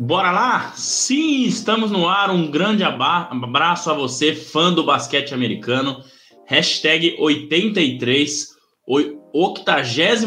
Bora lá? Sim, estamos no ar. Um grande abraço a você, fã do basquete americano. Hashtag 83, 83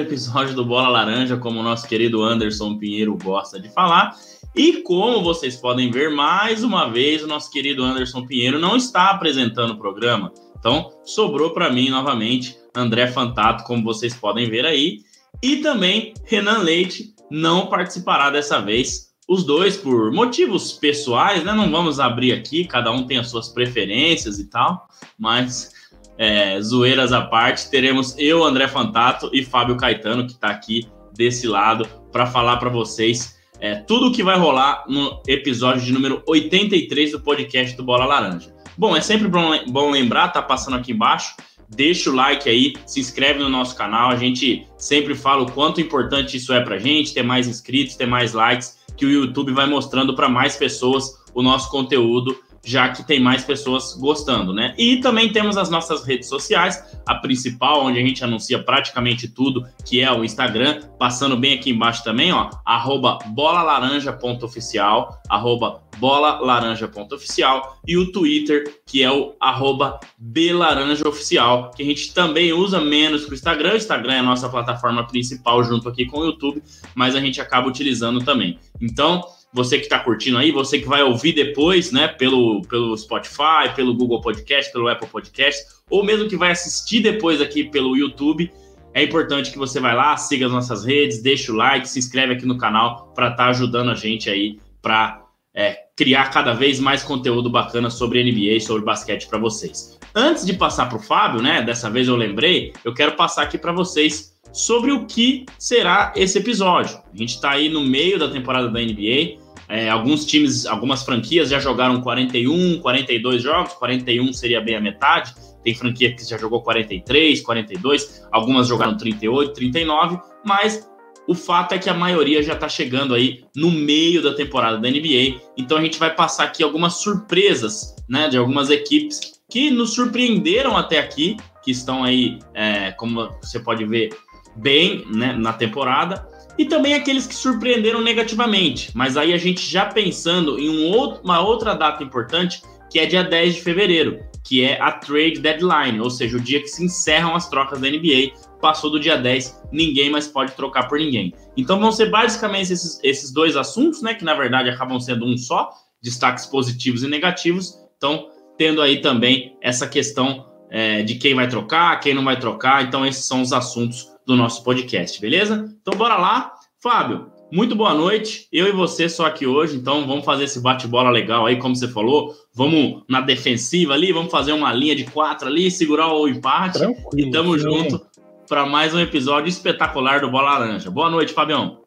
episódio do Bola Laranja, como o nosso querido Anderson Pinheiro gosta de falar. E como vocês podem ver, mais uma vez, o nosso querido Anderson Pinheiro não está apresentando o programa. Então, sobrou para mim novamente André Fantato, como vocês podem ver aí. E também Renan Leite não participará dessa vez. Os dois, por motivos pessoais, né? Não vamos abrir aqui, cada um tem as suas preferências e tal, mas é, zoeiras à parte, teremos eu, André Fantato e Fábio Caetano, que está aqui desse lado, para falar para vocês é, tudo o que vai rolar no episódio de número 83 do podcast do Bola Laranja. Bom, é sempre bom, bom lembrar, tá passando aqui embaixo, deixa o like aí, se inscreve no nosso canal. A gente sempre fala o quanto importante isso é pra gente, ter mais inscritos, ter mais likes, que o YouTube vai mostrando para mais pessoas o nosso conteúdo já que tem mais pessoas gostando, né? E também temos as nossas redes sociais, a principal, onde a gente anuncia praticamente tudo, que é o Instagram, passando bem aqui embaixo também, ó, arroba bolalaranja.oficial, arroba bolalaranja.oficial, e o Twitter, que é o arroba belaranjaoficial, que a gente também usa menos que o Instagram, o Instagram é a nossa plataforma principal junto aqui com o YouTube, mas a gente acaba utilizando também. Então, você que está curtindo aí, você que vai ouvir depois, né, pelo, pelo Spotify, pelo Google Podcast, pelo Apple Podcast, ou mesmo que vai assistir depois aqui pelo YouTube, é importante que você vai lá, siga as nossas redes, deixe o like, se inscreve aqui no canal para estar tá ajudando a gente aí para é, criar cada vez mais conteúdo bacana sobre NBA, sobre basquete para vocês. Antes de passar para o Fábio, né, dessa vez eu lembrei, eu quero passar aqui para vocês sobre o que será esse episódio. A gente está aí no meio da temporada da NBA, é, alguns times, algumas franquias já jogaram 41, 42 jogos, 41 seria bem a metade. Tem franquia que já jogou 43, 42, algumas jogaram 38, 39, mas o fato é que a maioria já está chegando aí no meio da temporada da NBA. Então a gente vai passar aqui algumas surpresas, né, de algumas equipes que nos surpreenderam até aqui, que estão aí, é, como você pode ver, bem né, na temporada e também aqueles que surpreenderam negativamente. Mas aí a gente já pensando em um outro, uma outra data importante, que é dia 10 de fevereiro, que é a trade deadline, ou seja, o dia que se encerram as trocas da NBA. Passou do dia 10, ninguém mais pode trocar por ninguém. Então vão ser basicamente esses, esses dois assuntos, né? Que na verdade acabam sendo um só, destaques positivos e negativos. Então, tendo aí também essa questão é, de quem vai trocar, quem não vai trocar. Então, esses são os assuntos do nosso podcast, beleza? Então bora lá. Fábio, muito boa noite. Eu e você só aqui hoje, então vamos fazer esse bate-bola legal aí, como você falou. Vamos na defensiva ali, vamos fazer uma linha de quatro ali, segurar o empate. Tranquilo, e tamo sim. junto para mais um episódio espetacular do Bola Laranja. Boa noite, Fabião.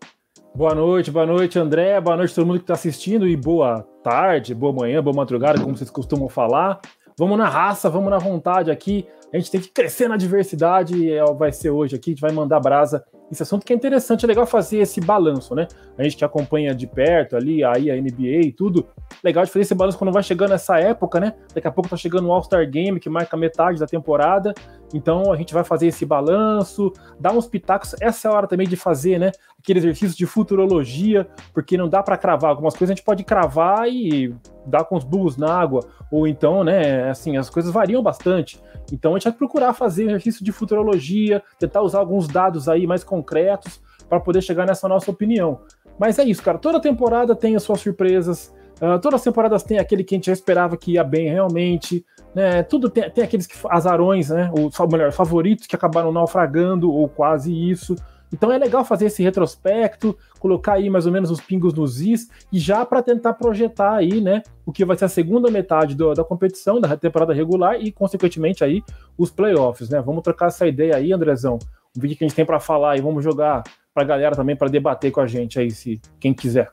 Boa noite, boa noite, André. Boa noite todo mundo que está assistindo e boa tarde, boa manhã, boa madrugada, como vocês costumam falar. Vamos na raça, vamos na vontade aqui. A gente tem que crescer na diversidade, é, vai ser hoje aqui, a gente vai mandar brasa esse assunto que é interessante, é legal fazer esse balanço, né? A gente que acompanha de perto ali, aí a NBA e tudo, legal de fazer esse balanço quando vai chegando essa época, né? Daqui a pouco tá chegando o All-Star Game, que marca metade da temporada, então a gente vai fazer esse balanço, dar uns pitacos, essa é a hora também de fazer, né? Aquele exercício de futurologia, porque não dá para cravar, algumas coisas a gente pode cravar e dar com os burros na água, ou então, né, assim, as coisas variam bastante. Então a gente vai procurar fazer exercício de futurologia, tentar usar alguns dados aí mais concretos para poder chegar nessa nossa opinião. Mas é isso, cara. Toda temporada tem as suas surpresas. Uh, todas as temporadas tem aquele que a gente já esperava que ia bem realmente. Né? Tudo tem, tem aqueles que, azarões, né? Ou melhor, favoritos que acabaram naufragando, ou quase isso. Então é legal fazer esse retrospecto, colocar aí mais ou menos os pingos nos is e já para tentar projetar aí, né, o que vai ser a segunda metade do, da competição, da temporada regular e consequentemente aí os playoffs, né? Vamos trocar essa ideia aí, Andrezão. Um vídeo que a gente tem para falar e vamos jogar para a galera também para debater com a gente aí, se quem quiser.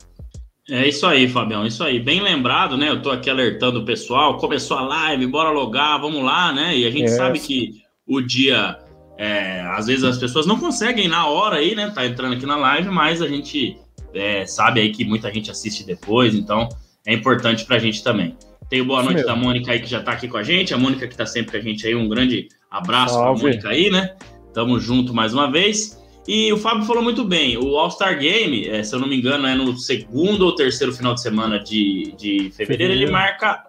É isso aí, Fabião, isso aí. Bem lembrado, né? Eu tô aqui alertando o pessoal. Começou a live, bora logar, vamos lá, né? E a gente é. sabe que o dia é, às vezes as pessoas não conseguem na hora aí, né? Tá entrando aqui na live, mas a gente é, sabe aí que muita gente assiste depois, então é importante pra gente também. Tenho boa noite da Mônica aí que já tá aqui com a gente, a Mônica que tá sempre com a gente aí, um grande abraço Salve. pra Mônica aí, né? Tamo junto mais uma vez. E o Fábio falou muito bem, o All-Star Game, é, se eu não me engano, é no segundo ou terceiro final de semana de, de fevereiro, ele marca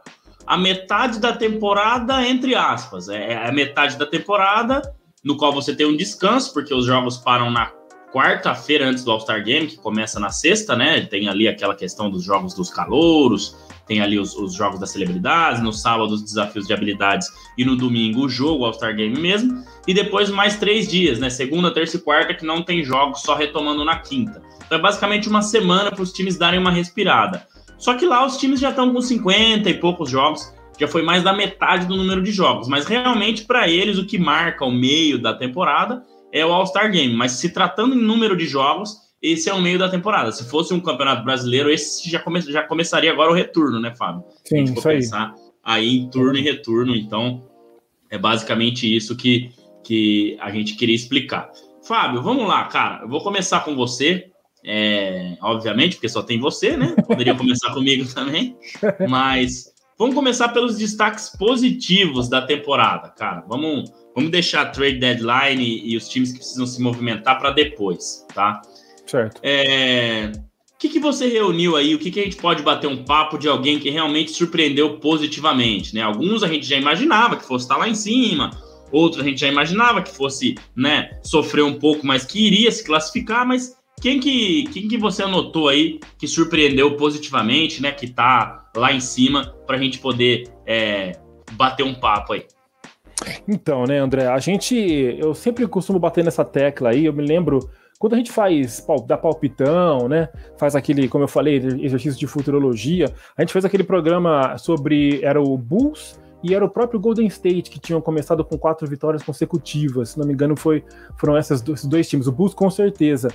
a metade da temporada, entre aspas. É, é a metade da temporada, no qual você tem um descanso, porque os jogos param na quarta-feira antes do All-Star Game, que começa na sexta, né? Tem ali aquela questão dos jogos dos calouros, tem ali os, os jogos das celebridades, no sábado os desafios de habilidades e no domingo o jogo, All-Star Game mesmo, e depois mais três dias, né? Segunda, terça e quarta, que não tem jogos, só retomando na quinta. Então é basicamente uma semana para os times darem uma respirada. Só que lá os times já estão com 50 e poucos jogos, já foi mais da metade do número de jogos, mas realmente para eles o que marca o meio da temporada é o All-Star Game, mas se tratando em número de jogos, esse é o meio da temporada. Se fosse um campeonato brasileiro, esse já, come, já começaria agora o retorno, né, Fábio? Sim, isso aí. pensar aí em turno e retorno. Então, é basicamente isso que, que a gente queria explicar. Fábio, vamos lá, cara. Eu vou começar com você, é, obviamente, porque só tem você, né? Poderia começar comigo também, mas vamos começar pelos destaques positivos da temporada, cara. Vamos, vamos deixar a trade deadline e, e os times que precisam se movimentar para depois, tá? Certo. É... O que, que você reuniu aí? O que, que a gente pode bater um papo de alguém que realmente surpreendeu positivamente? Né? Alguns a gente já imaginava que fosse estar lá em cima, outros a gente já imaginava que fosse né, sofrer um pouco, mas que iria se classificar. Mas quem que, quem que você anotou aí que surpreendeu positivamente, né? Que tá lá em cima, para a gente poder é, bater um papo aí? Então, né, André, a gente. Eu sempre costumo bater nessa tecla aí, eu me lembro quando a gente faz dá palpitão, né? Faz aquele, como eu falei, exercício de futurologia, a gente fez aquele programa sobre era o Bulls e era o próprio Golden State que tinham começado com quatro vitórias consecutivas. Se não me engano, foi, foram essas, esses dois times. O Bulls com certeza.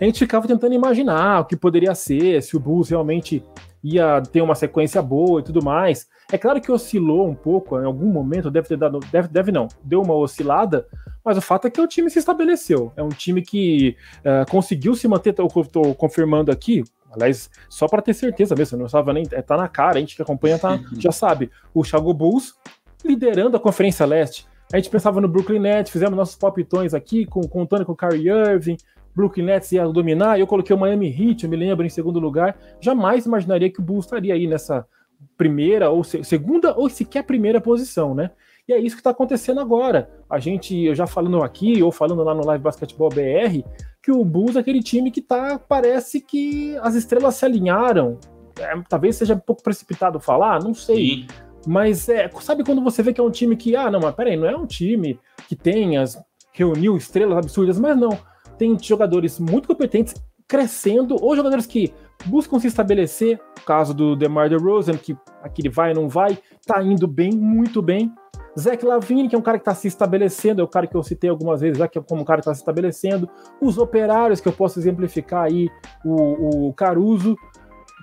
A gente ficava tentando imaginar o que poderia ser, se o Bulls realmente ia ter uma sequência boa e tudo mais. É claro que oscilou um pouco, em algum momento deve ter dado, deve, deve não, deu uma oscilada, mas o fato é que o time se estabeleceu. É um time que uh, conseguiu se manter, estou confirmando aqui, aliás, só para ter certeza mesmo, não estava nem, é, tá na cara, a gente que acompanha tá, já sabe. O Chicago Bulls liderando a Conferência Leste. A gente pensava no Brooklyn Nets, fizemos nossos palpitões aqui, com, contando com o Kyrie Irving, Brooklyn Nets ia dominar, eu coloquei o Miami Heat, eu me lembro, em segundo lugar. Jamais imaginaria que o Bulls estaria aí nessa primeira, ou se, segunda, ou sequer primeira posição, né? E é isso que está acontecendo agora. A gente, eu já falando aqui, ou falando lá no Live Basketball BR, que o Bulls é aquele time que tá, parece que as estrelas se alinharam. É, talvez seja um pouco precipitado falar, não sei. Sim. Mas é, sabe quando você vê que é um time que, ah, não, mas peraí, não é um time que tem as, reuniu estrelas absurdas, mas não. Tem jogadores muito competentes crescendo, ou jogadores que buscam se estabelecer, o caso do DeMar DeRozan, que aquele vai não vai, tá indo bem, muito bem. Zach Lavine, que é um cara que está se estabelecendo, é o cara que eu citei algumas vezes já, que é como um cara que está se estabelecendo. Os operários, que eu posso exemplificar aí, o, o Caruso.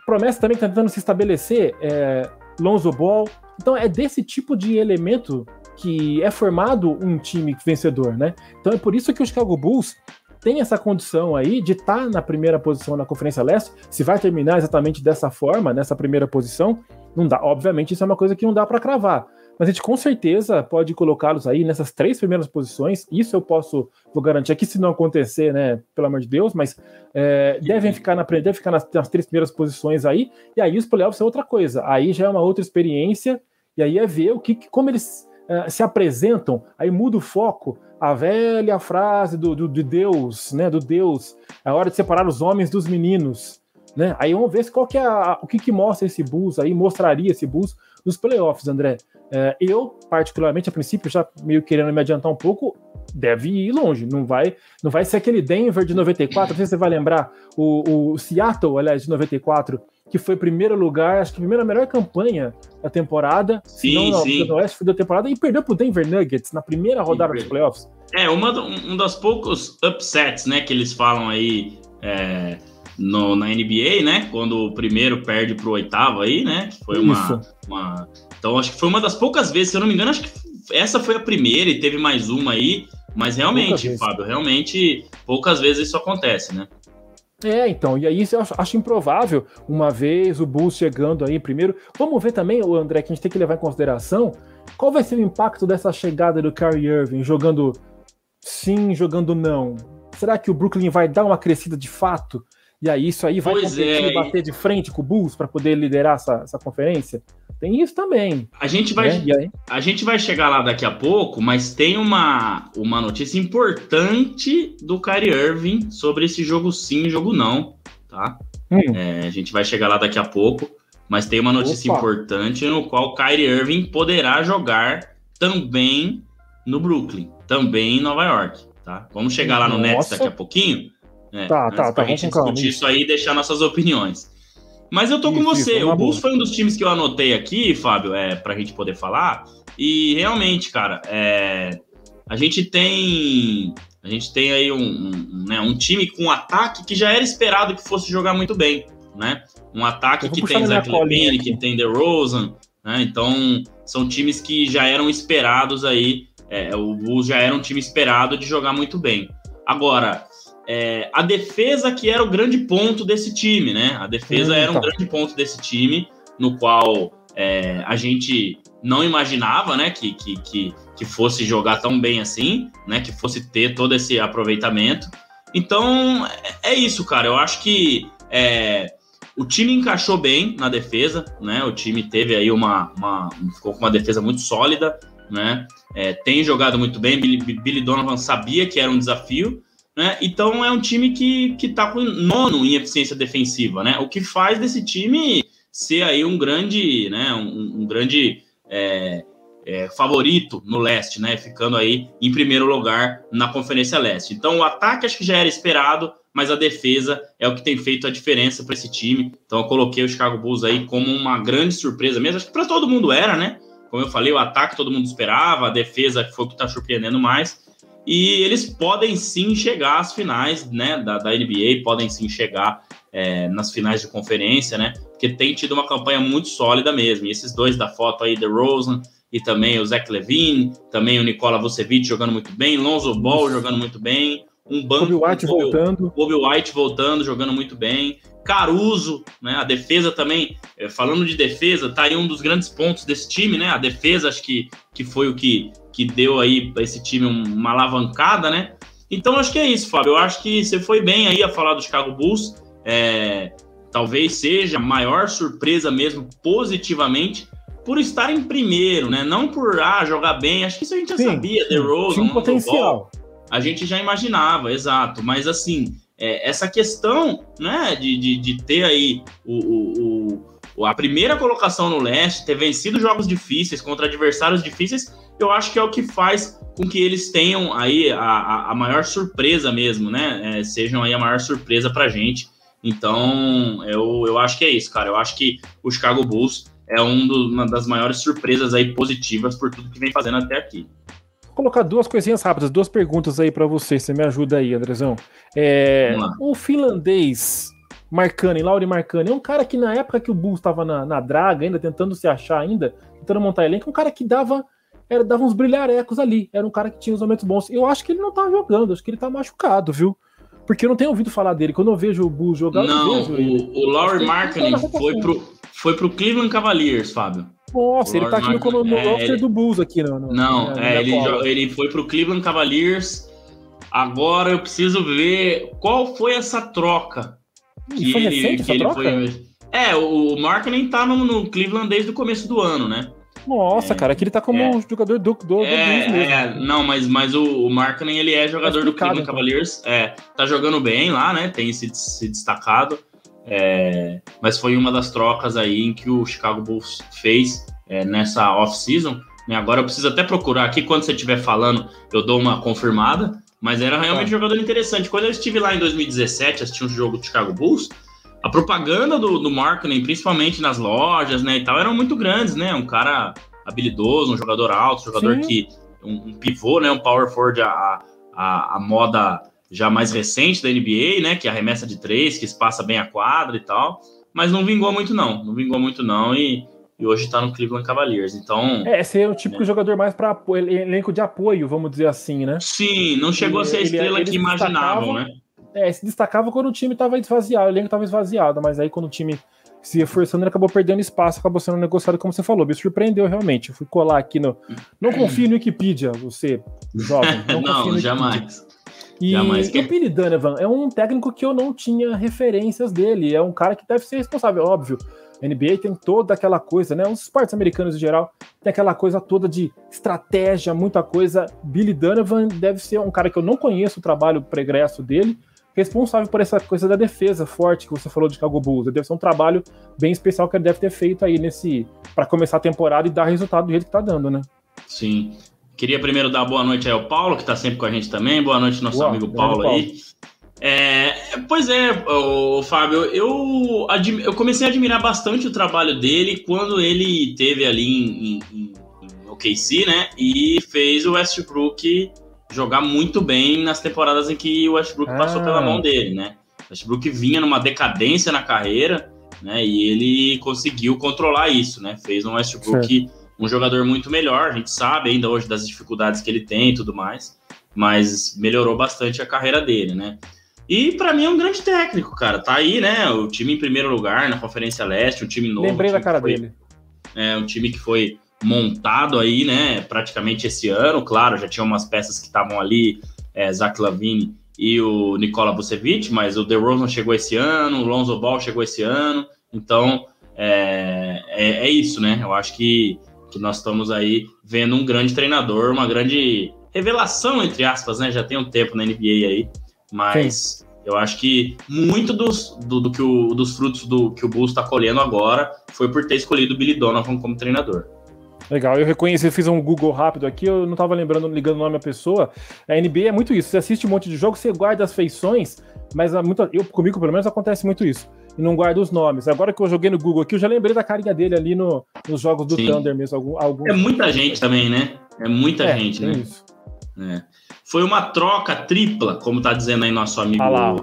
Promessa também que está tentando se estabelecer, é, Lonzo Ball. Então é desse tipo de elemento que é formado um time vencedor, né? Então é por isso que o Chicago Bulls tem essa condição aí de estar tá na primeira posição na Conferência Leste. Se vai terminar exatamente dessa forma, nessa primeira posição, não dá. Obviamente, isso é uma coisa que não dá para cravar. Mas a gente com certeza pode colocá-los aí nessas três primeiras posições. Isso eu posso, vou garantir aqui, se não acontecer, né? Pelo amor de Deus, mas é, devem ficar, na, devem ficar nas, nas, três primeiras posições aí. E aí os playoffs é outra coisa. Aí já é uma outra experiência. E aí é ver o que, como eles é, se apresentam. Aí muda o foco. A velha frase do, do, do Deus, né? Do Deus. É hora de separar os homens dos meninos. Né? Aí vamos ver qual que é a, o que, que mostra esse Bulls aí, mostraria esse Bulls nos playoffs, André. É, eu, particularmente, a princípio, já meio querendo me adiantar um pouco, deve ir longe. Não vai, não vai ser aquele Denver de 94. Não sei se você vai lembrar o, o Seattle, aliás, de 94, que foi primeiro lugar, acho que a primeira melhor campanha da temporada. Sim, não, sim. No Oeste foi da temporada e perdeu pro Denver Nuggets na primeira rodada dos playoffs. É, uma, um dos poucos upsets, né, que eles falam aí é, no, na NBA, né? Quando o primeiro perde pro oitavo aí, né? Que foi uma, uma então, acho que foi uma das poucas vezes, se eu não me engano, acho que essa foi a primeira e teve mais uma aí. Mas realmente, Fábio, realmente poucas vezes isso acontece, né? É, então, e aí eu acho, acho, improvável, uma vez o Bulls chegando aí primeiro. Vamos ver também, o André, que a gente tem que levar em consideração qual vai ser o impacto dessa chegada do Kyrie Irving jogando sim, jogando não. Será que o Brooklyn vai dar uma crescida de fato? E aí isso aí vai pois é. bater de frente com o Bulls para poder liderar essa, essa conferência? Tem isso também. A gente vai, né? a gente vai chegar lá daqui a pouco, mas tem uma, uma notícia importante do Kyrie Irving sobre esse jogo sim, jogo não, tá? Hum. É, a gente vai chegar lá daqui a pouco, mas tem uma notícia Opa. importante no qual o Kyrie Irving poderá jogar também no Brooklyn, também em Nova York, tá? Vamos chegar lá no Nossa. Nets daqui a pouquinho. É, tá, tá, tá. Pra gente discutir isso aí e deixar nossas opiniões. Mas eu tô com você. Isso, o Bulls foi um dos times que eu anotei aqui, Fábio, é, pra gente poder falar. E realmente, cara, é, a gente tem. A gente tem aí um, um, né, um time com ataque que já era esperado que fosse jogar muito bem, né? Um ataque que tem Zach Levine, que tem DeRozan, né? Então, são times que já eram esperados aí. É, o Bulls já era um time esperado de jogar muito bem. Agora, é, a defesa que era o grande ponto desse time, né? A defesa hum, era um tá. grande ponto desse time, no qual é, a gente não imaginava, né, que, que, que, que, fosse jogar tão bem assim, né, que fosse ter todo esse aproveitamento. Então, é, é isso, cara. Eu acho que é, o time encaixou bem na defesa, né? O time teve aí uma, uma ficou com uma defesa muito sólida, né? É, tem jogado muito bem. Billy, Billy Donovan sabia que era um desafio, né? Então é um time que, que tá com nono em eficiência defensiva, né? O que faz desse time ser aí um grande, né? Um, um grande é, é, favorito no leste, né? Ficando aí em primeiro lugar na Conferência Leste. Então o ataque acho que já era esperado, mas a defesa é o que tem feito a diferença para esse time. Então eu coloquei o Chicago Bulls aí como uma grande surpresa mesmo. Acho que para todo mundo era, né? Como eu falei, o ataque todo mundo esperava, a defesa foi o que está surpreendendo mais. E eles podem sim chegar às finais né, da, da NBA, podem sim chegar é, nas finais de conferência, né? Porque tem tido uma campanha muito sólida mesmo. E esses dois da foto aí, The Rosen e também o Zach Levine, também o Nicola Vucevic jogando muito bem, Lonzo Ball jogando muito bem, um banco. Kobe White Kobe, voltando. Kobe White voltando, jogando muito bem. Caruso, né? A defesa também, é, falando de defesa, tá aí um dos grandes pontos desse time, né? A defesa, acho que, que foi o que que deu aí para esse time uma alavancada, né? Então acho que é isso, Fábio. Eu acho que você foi bem aí a falar do Chicago Bulls. É, talvez seja a maior surpresa mesmo, positivamente, por estar em primeiro, né? Não por ah, jogar bem. Acho que isso a gente já sim, sabia. The Rose, um potencial. a gente já imaginava, exato. Mas assim, é, essa questão, né, de, de, de ter aí o, o, o, a primeira colocação no leste, ter vencido jogos difíceis contra adversários difíceis, eu acho que é o que faz com que eles tenham aí a, a maior surpresa mesmo, né? É, sejam aí a maior surpresa pra gente. Então, eu, eu acho que é isso, cara. Eu acho que o Chicago Bulls é um do, uma das maiores surpresas aí positivas por tudo que vem fazendo até aqui. Vou colocar duas coisinhas rápidas, duas perguntas aí para você. Você me ajuda aí, Andrezão. É, o finlandês Marcani, Lauri Marcani, é um cara que na época que o Bulls estava na, na draga, ainda tentando se achar ainda, tentando montar elenco, um cara que dava era, dava uns brilharecos ali. Era um cara que tinha os momentos bons. Eu acho que ele não tá jogando, acho que ele tá machucado, viu? Porque eu não tenho ouvido falar dele. Quando eu vejo o Bulls jogar, não, eu vejo ele. O, o Laurie Markkinen foi pro, foi pro Cleveland Cavaliers, Fábio. Nossa, ele tá aqui no, no, é, roster do Bulls aqui. No, no não, é, ele, ele foi pro Cleveland Cavaliers. Agora eu preciso ver qual foi essa troca. Que foi ele, recente que ele troca? Foi... É, o Markkinen tá no, no Cleveland desde o começo do ano, né? Nossa, é, cara, aqui ele tá como é, um jogador do, do, é, do mesmo. É, não, mas, mas o, o Markkinen, ele é jogador do Cleveland então. Cavaliers. É, tá jogando bem lá, né? Tem se, se destacado. É, mas foi uma das trocas aí em que o Chicago Bulls fez é, nessa off-season. Né? Agora eu preciso até procurar aqui, quando você estiver falando, eu dou uma confirmada. Mas era realmente um jogador interessante. Quando eu estive lá em 2017, assisti um jogo do Chicago Bulls, a propaganda do, do marketing, principalmente nas lojas, né, e tal, eram muito grandes, né? Um cara habilidoso, um jogador alto, um jogador Sim. que. Um, um, pivô, né? Um power forward, a, a, a, moda já mais recente da NBA, né? Que é arremessa de três, que espaça bem a quadra e tal. Mas não vingou muito, não. Não vingou muito, não. E, e hoje está no Cleveland Cavaliers. Então. É, esse é o típico né? jogador mais para elenco de apoio, vamos dizer assim, né? Sim, não chegou ele, a ser a estrela ele, que imaginavam, né? É, se destacava quando o time estava esvaziado, o elenco estava esvaziado, mas aí quando o time se reforçando, ele acabou perdendo espaço, acabou sendo negociado, como você falou. Me surpreendeu realmente. Eu fui colar aqui no. Não confie no Wikipedia, você, jovem. Não, não jamais. E o Billy Donovan é um técnico que eu não tinha referências dele. É um cara que deve ser responsável, óbvio. A NBA tem toda aquela coisa, né? Os esportes americanos em geral tem aquela coisa toda de estratégia, muita coisa. Billy Donovan deve ser um cara que eu não conheço o trabalho pregresso dele, responsável por essa coisa da defesa forte que você falou de Chicago Bulls. Deve ser um trabalho bem especial que ele deve ter feito aí nesse para começar a temporada e dar resultado do jeito que tá dando, né? Sim. Queria primeiro dar boa noite aí ao Paulo, que está sempre com a gente também. Boa noite, nosso boa, amigo Paulo, Paulo aí. É, pois é, o Fábio, eu, eu comecei a admirar bastante o trabalho dele quando ele teve ali em, em, em OKC, né? E fez o Westbrook jogar muito bem nas temporadas em que o Westbrook ah. passou pela mão dele, né? O Westbrook vinha numa decadência na carreira, né? E ele conseguiu controlar isso, né? Fez um Westbrook certo. um jogador muito melhor. A gente sabe ainda hoje das dificuldades que ele tem e tudo mais, mas melhorou bastante a carreira dele, né? E para mim é um grande técnico, cara. Tá aí, né? O time em primeiro lugar na Conferência Leste, um time novo. Lembrei da cara foi, dele. É, um time que foi montado aí, né? Praticamente esse ano, claro, já tinha umas peças que estavam ali, é, Zach Lavine e o Nikola Vucevic, mas o DeRozan chegou esse ano, o Lonzo Ball chegou esse ano, então é, é, é isso, né? Eu acho que, que nós estamos aí vendo um grande treinador, uma grande revelação, entre aspas, né? Já tem um tempo na NBA aí, mas Sim. eu acho que muito dos, do, do, que o, dos frutos do que o Bulls está colhendo agora foi por ter escolhido o Billy Donovan como treinador. Legal, eu reconheci, eu fiz um Google rápido aqui, eu não estava lembrando, ligando o nome da pessoa. A NBA é muito isso, você assiste um monte de jogos, você guarda as feições, mas muito, eu, comigo pelo menos acontece muito isso. E não guarda os nomes. Agora que eu joguei no Google aqui, eu já lembrei da carinha dele ali no, nos jogos do Sim. Thunder mesmo. Algum, algum... É muita gente também, né? É muita é, gente, né? Isso. É. Foi uma troca tripla, como tá dizendo aí nosso amigo ah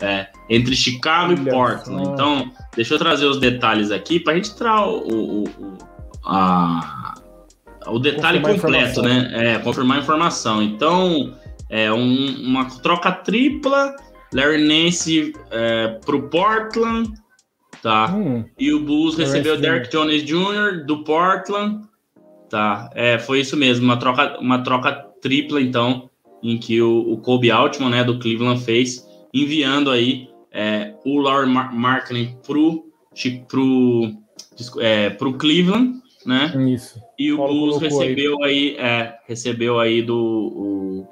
é, entre Chicago Olha e Portland. Só. Então, deixa eu trazer os detalhes aqui para a gente tirar o, o, o, a, o detalhe confirmar completo, né? É, confirmar a informação. Então, é um, uma troca tripla, Larry Nance é, pro Portland, tá? Hum, e o Bulls recebeu Derek Jones Jr. do Portland, tá? É, foi isso mesmo, uma troca, uma troca tripla, então, em que o, o Kobe Altman, né, do Cleveland fez, enviando aí é, o Mar Markkinen pro, pro, é, pro Cleveland, né? Isso. E o Bulls recebeu aí, aí é, recebeu aí do o,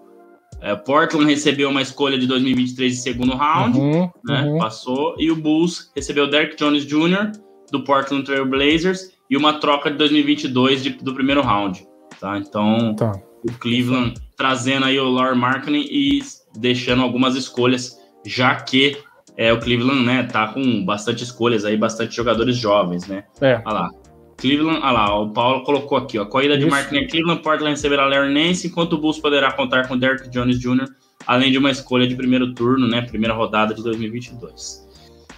é, Portland recebeu uma escolha de 2023 de segundo round, uhum, né? Uhum. Passou e o Bulls recebeu Derek Jones Jr. do Portland Trail Blazers e uma troca de 2022 de, do primeiro round, tá? Então tá o Cleveland trazendo aí o Laurie Markkinen e deixando algumas escolhas, já que é, o Cleveland, né, tá com bastante escolhas aí, bastante jogadores jovens, né? É. Olha lá. Cleveland, olha lá, o Paulo colocou aqui, ó, corrida de Markkinen Cleveland, Portland receberá Larry Nance, enquanto o Bulls poderá contar com Derrick Jones Jr., além de uma escolha de primeiro turno, né, primeira rodada de 2022.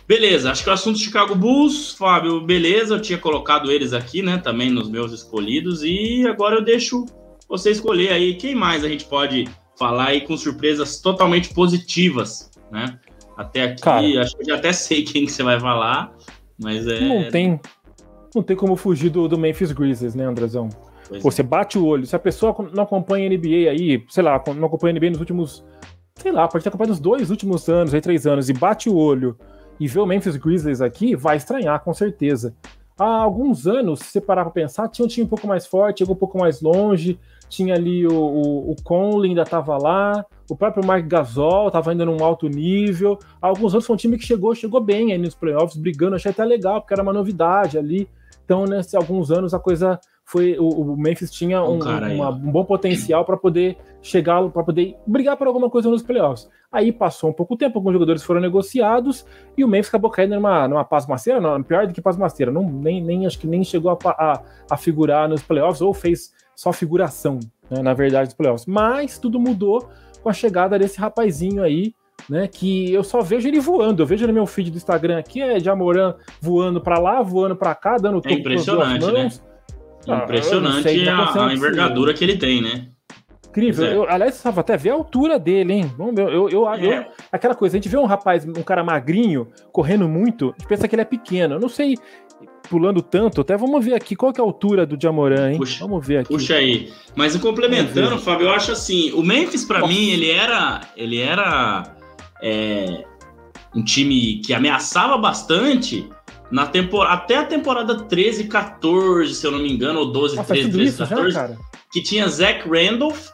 Beleza, acho que o assunto Chicago Bulls, Fábio, beleza, eu tinha colocado eles aqui, né, também nos meus escolhidos, e agora eu deixo você escolher aí quem mais a gente pode falar aí com surpresas totalmente positivas, né? Até aqui, Cara, acho que eu já até sei quem que você vai falar, mas é. Não tem, não tem como fugir do, do Memphis Grizzlies, né, Andrezão? Pois você é. bate o olho. Se a pessoa não acompanha a NBA aí, sei lá, não acompanha a NBA nos últimos, sei lá, pode ter acompanhado nos dois últimos anos, aí três anos, e bate o olho e vê o Memphis Grizzlies aqui, vai estranhar, com certeza. Há alguns anos, se você parar pra pensar, tinha um time um pouco mais forte, chegou um pouco mais longe, tinha ali o, o, o Conley ainda estava lá, o próprio Mark Gasol estava ainda num alto nível. Alguns outros foi um time que chegou, chegou bem aí nos playoffs, brigando, achei até legal, porque era uma novidade ali. Então, nesses alguns anos, a coisa foi. O, o Memphis tinha um, uma, um bom potencial para poder chegar, para poder brigar por alguma coisa nos playoffs. Aí passou um pouco tempo, alguns jogadores foram negociados e o Memphis acabou caindo numa, numa pasmaceira, não, pior do que pasmaceira, não, nem, nem, acho que nem chegou a, a, a figurar nos playoffs ou fez só figuração, né, na verdade, dos playoffs. Mas tudo mudou com a chegada desse rapazinho aí, né, que eu só vejo ele voando. Eu vejo no meu feed do Instagram aqui, é Jamoran voando para lá, voando para cá, dando topo é impressionante, né? Ah, impressionante sei, a, a envergadura que ele tem, né? Incrível. É. Eu, aliás, estava até ver a altura dele, hein? Ver. Eu, eu, é. eu, aquela coisa, a gente vê um rapaz, um cara magrinho, correndo muito, a gente pensa que ele é pequeno. Eu não sei pulando tanto, até vamos ver aqui qual que é a altura do Jamoran, hein? Puxa, vamos ver aqui. Puxa aí. Mas complementando, Fábio, eu acho assim, o Memphis para mim, ele era, ele era é, um time que ameaçava bastante na temporada, até a temporada 13, 14, se eu não me engano, ou 12, Nossa, 13, 13, 14, já, que tinha Zach Randolph,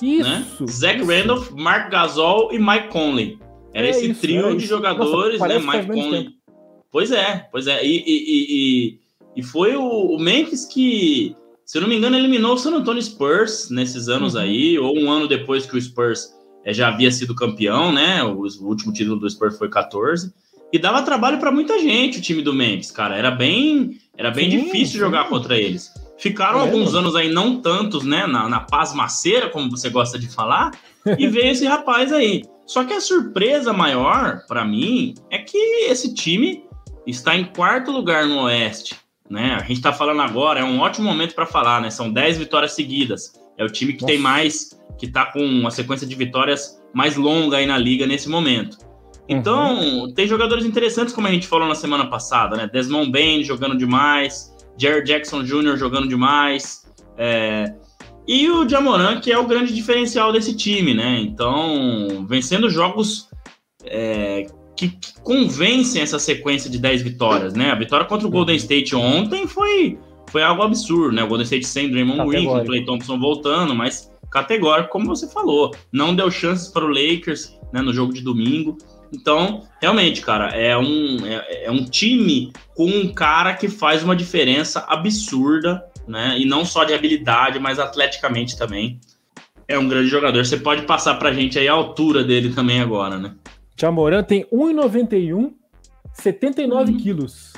isso. Né? Zach isso. Randolph, Mark Gasol e Mike Conley. Era é esse isso, trio de jogadores, Nossa, né? Mike Conley. Tempo. Pois é, pois é. E, e, e, e foi o, o, Memphis que, se eu não me engano, eliminou o San Antonio Spurs nesses anos uhum. aí, ou um ano depois que o Spurs é, já havia sido campeão, né? O, o, último título do Spurs foi 14. E dava trabalho para muita gente o time do Memphis, cara. Era bem, era bem sim, difícil sim. jogar contra eles. Ficaram é, alguns anos aí, não tantos, né? Na, na pasmaceira, como você gosta de falar, e veio esse rapaz aí. Só que a surpresa maior, para mim, é que esse time está em quarto lugar no Oeste. Né? A gente está falando agora, é um ótimo momento para falar, né? São 10 vitórias seguidas. É o time que Nossa. tem mais, que está com uma sequência de vitórias mais longa aí na liga nesse momento. Então, uhum. tem jogadores interessantes, como a gente falou na semana passada, né? Desmond Bain jogando demais, Jared Jackson Jr. jogando demais. É... E o Jamoran, que é o grande diferencial desse time, né? Então, vencendo jogos é, que, que, convencem essa sequência de 10 vitórias, né? A vitória contra o uhum. Golden State ontem foi, foi algo absurdo, né? O Golden State sem Draymond Green, com o Clay Thompson voltando, mas categórico, como você falou. Não deu chances para o Lakers né, no jogo de domingo. Então, realmente, cara, é um, é, é, um time com um cara que faz uma diferença absurda, né? E não só de habilidade, mas atleticamente também. É um grande jogador. Você pode passar pra gente aí a altura dele também agora, né? Jamoran tem 1,91, 79 uhum. quilos.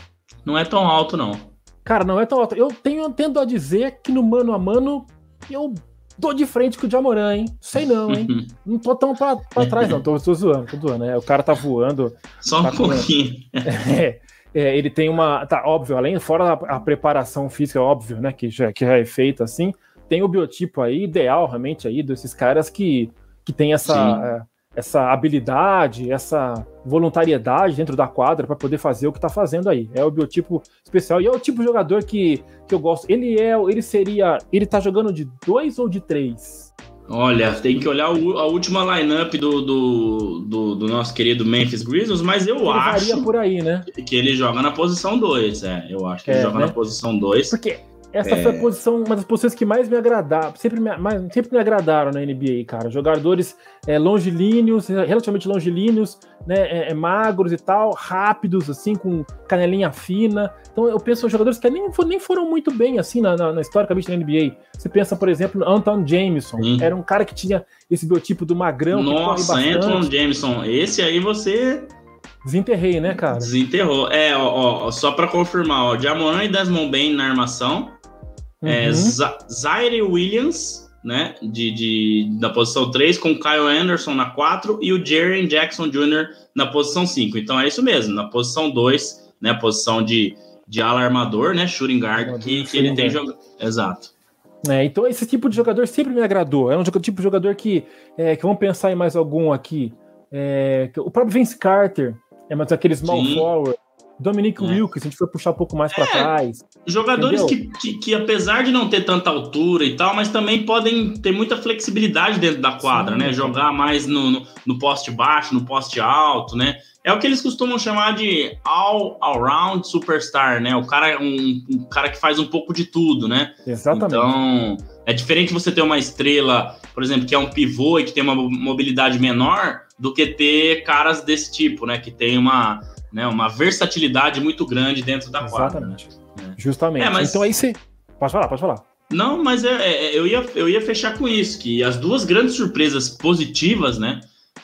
Não é tão alto, não. Cara, não é tão alto. Eu tenho, tendo a dizer que no mano a mano eu dou de frente com o Jamoran, hein? Sei não, hein? não tô tão pra, pra trás, não. Tô, tô zoando, tô zoando, né? O cara tá voando. Só tá um pouquinho. É, é, ele tem uma. Tá, óbvio, além, fora a, a, preparação física, óbvio, né? Que já, que já é feita assim, tem o biotipo aí ideal, realmente, aí, desses caras que, que tem essa essa habilidade, essa voluntariedade dentro da quadra para poder fazer o que está fazendo aí. É o biotipo especial e é o tipo de jogador que, que eu gosto. Ele é, ele seria, ele tá jogando de dois ou de três? Olha, tem que olhar o, a última lineup do, do, do, do, nosso querido Memphis Grizzlies, mas eu ele acho por aí, né? que ele joga na posição 2, é. Eu acho que é, ele joga né? na posição 2. Porque essa é... foi a posição, uma das posições que mais me agradaram, sempre me, mais, sempre me agradaram na NBA, cara. Jogadores é, longilíneos, relativamente longilíneos, né, é, é, magros e tal, rápidos, assim, com canelinha fina. Então eu penso em jogadores que nem, nem foram muito bem, assim, na, na, na historicamente na NBA. Você pensa, por exemplo, no Anton Jameson. Sim. Era um cara que tinha esse biotipo do magrão. Nossa, Anton Jameson. Esse aí você Desenterrei, né, cara? Desenterrou. É, ó, ó só para confirmar, ó, Jamoran e Desmond Bain na armação. É, uhum. É, Zaire Williams, né, de, de, da posição 3, com Kyle Anderson na 4 e o Jaren Jackson Jr. na posição 5. Então é isso mesmo, na posição 2, né, posição de, de alarmador, né, shooting guard, que, que ele tem jogado. Exato. É, então esse tipo de jogador sempre me agradou. É um tipo de jogador que, é, que vamos pensar em mais algum aqui. É, o próprio Vince Carter, é mais aquele small Sim. forward, Dominic é. Wilkes, se a gente for puxar um pouco mais para é, trás. Jogadores que, que, que, apesar de não ter tanta altura e tal, mas também podem ter muita flexibilidade dentro da quadra, Sim. né? Jogar mais no, no, no, poste baixo, no poste alto, né? É o que eles costumam chamar de all-around superstar, né? O cara, um, um, cara que faz um pouco de tudo, né? Exatamente. Então, é diferente você ter uma estrela, por exemplo, que é um pivô e que tem uma mobilidade menor, do que ter caras desse tipo, né? Que tem uma né, uma versatilidade muito grande dentro da quadra. Exatamente. Né? Justamente. É, mas... Então aí você. Pode falar, pode falar. Não, mas é, é, eu, ia, eu ia fechar com isso, que as duas grandes surpresas positivas, né?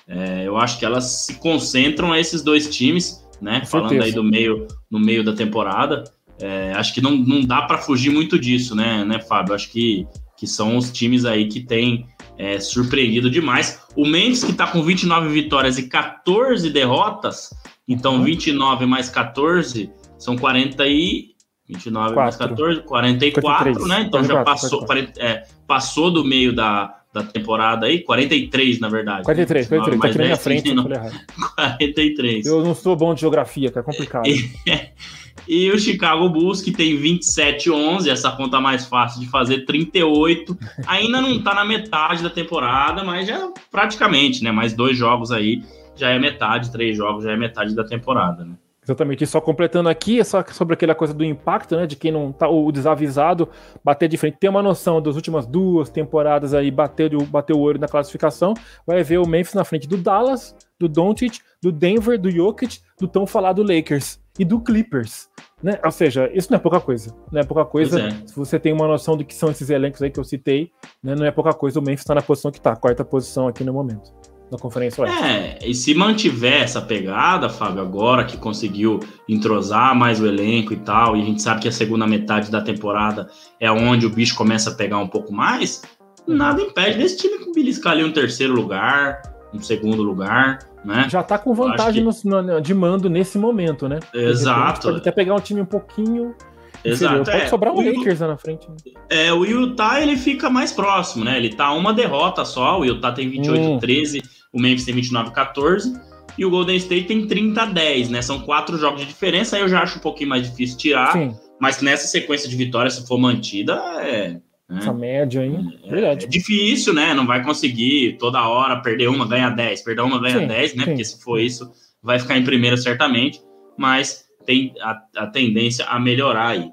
É, eu acho que elas se concentram a esses dois times, né? Falando aí do meio, no meio da temporada. É, acho que não, não dá para fugir muito disso, né, né, Fábio? Acho que, que são os times aí que têm é, surpreendido demais. O Mendes, que está com 29 vitórias e 14 derrotas, então, 29 uhum. mais 14 são 40 e. 29 4. mais 14, 44, 43. né? Então 44, já passou, 40, é, passou do meio da, da temporada aí, 43 na verdade. 43, 43, tá aqui na minha frente, não, 43. Eu não sou bom de geografia, que é complicado. E o Chicago Bulls, que tem 27-11, essa conta mais fácil de fazer, 38. Ainda não tá na metade da temporada, mas já praticamente, né? Mais dois jogos aí já é metade, três jogos já é metade da temporada, né? Exatamente, e só completando aqui, é só sobre aquela coisa do impacto, né? De quem não tá, o desavisado, bater de frente, ter uma noção das últimas duas temporadas aí, bater, bater o olho na classificação, vai ver o Memphis na frente do Dallas, do Doncic, do Denver, do Jokic, do tão falado Lakers e do Clippers. Né? Ou seja, isso não é pouca coisa. Não é pouca coisa. É. Se você tem uma noção do que são esses elencos aí que eu citei, né? não é pouca coisa. O Memphis está na posição que está, quarta posição aqui no momento na Conferência Oeste. É, e se mantiver essa pegada, Fábio, agora que conseguiu entrosar mais o elenco e tal, e a gente sabe que a segunda metade da temporada é onde o bicho começa a pegar um pouco mais, nada impede desse time beliscar ali um terceiro lugar, um segundo lugar, né? Já tá com vantagem que... no, de mando nesse momento, né? Exato. Pode até pegar um time um pouquinho Exato. Pode é, sobrar um Lakers na frente. Né? É, o Utah ele fica mais próximo, né? Ele tá uma derrota só, o Utah tem 28-13, hum o Memphis tem 29 14 e o Golden State tem 30 10, né? São quatro jogos de diferença, aí eu já acho um pouquinho mais difícil tirar, Sim. mas nessa sequência de vitórias, se for mantida, é. Né? Essa média aí. É, é, difícil, né? Não vai conseguir toda hora perder uma, ganhar 10, perder uma, ganhar sim, 10, né? Sim. Porque se for isso, vai ficar em primeira certamente, mas tem a, a tendência a melhorar aí.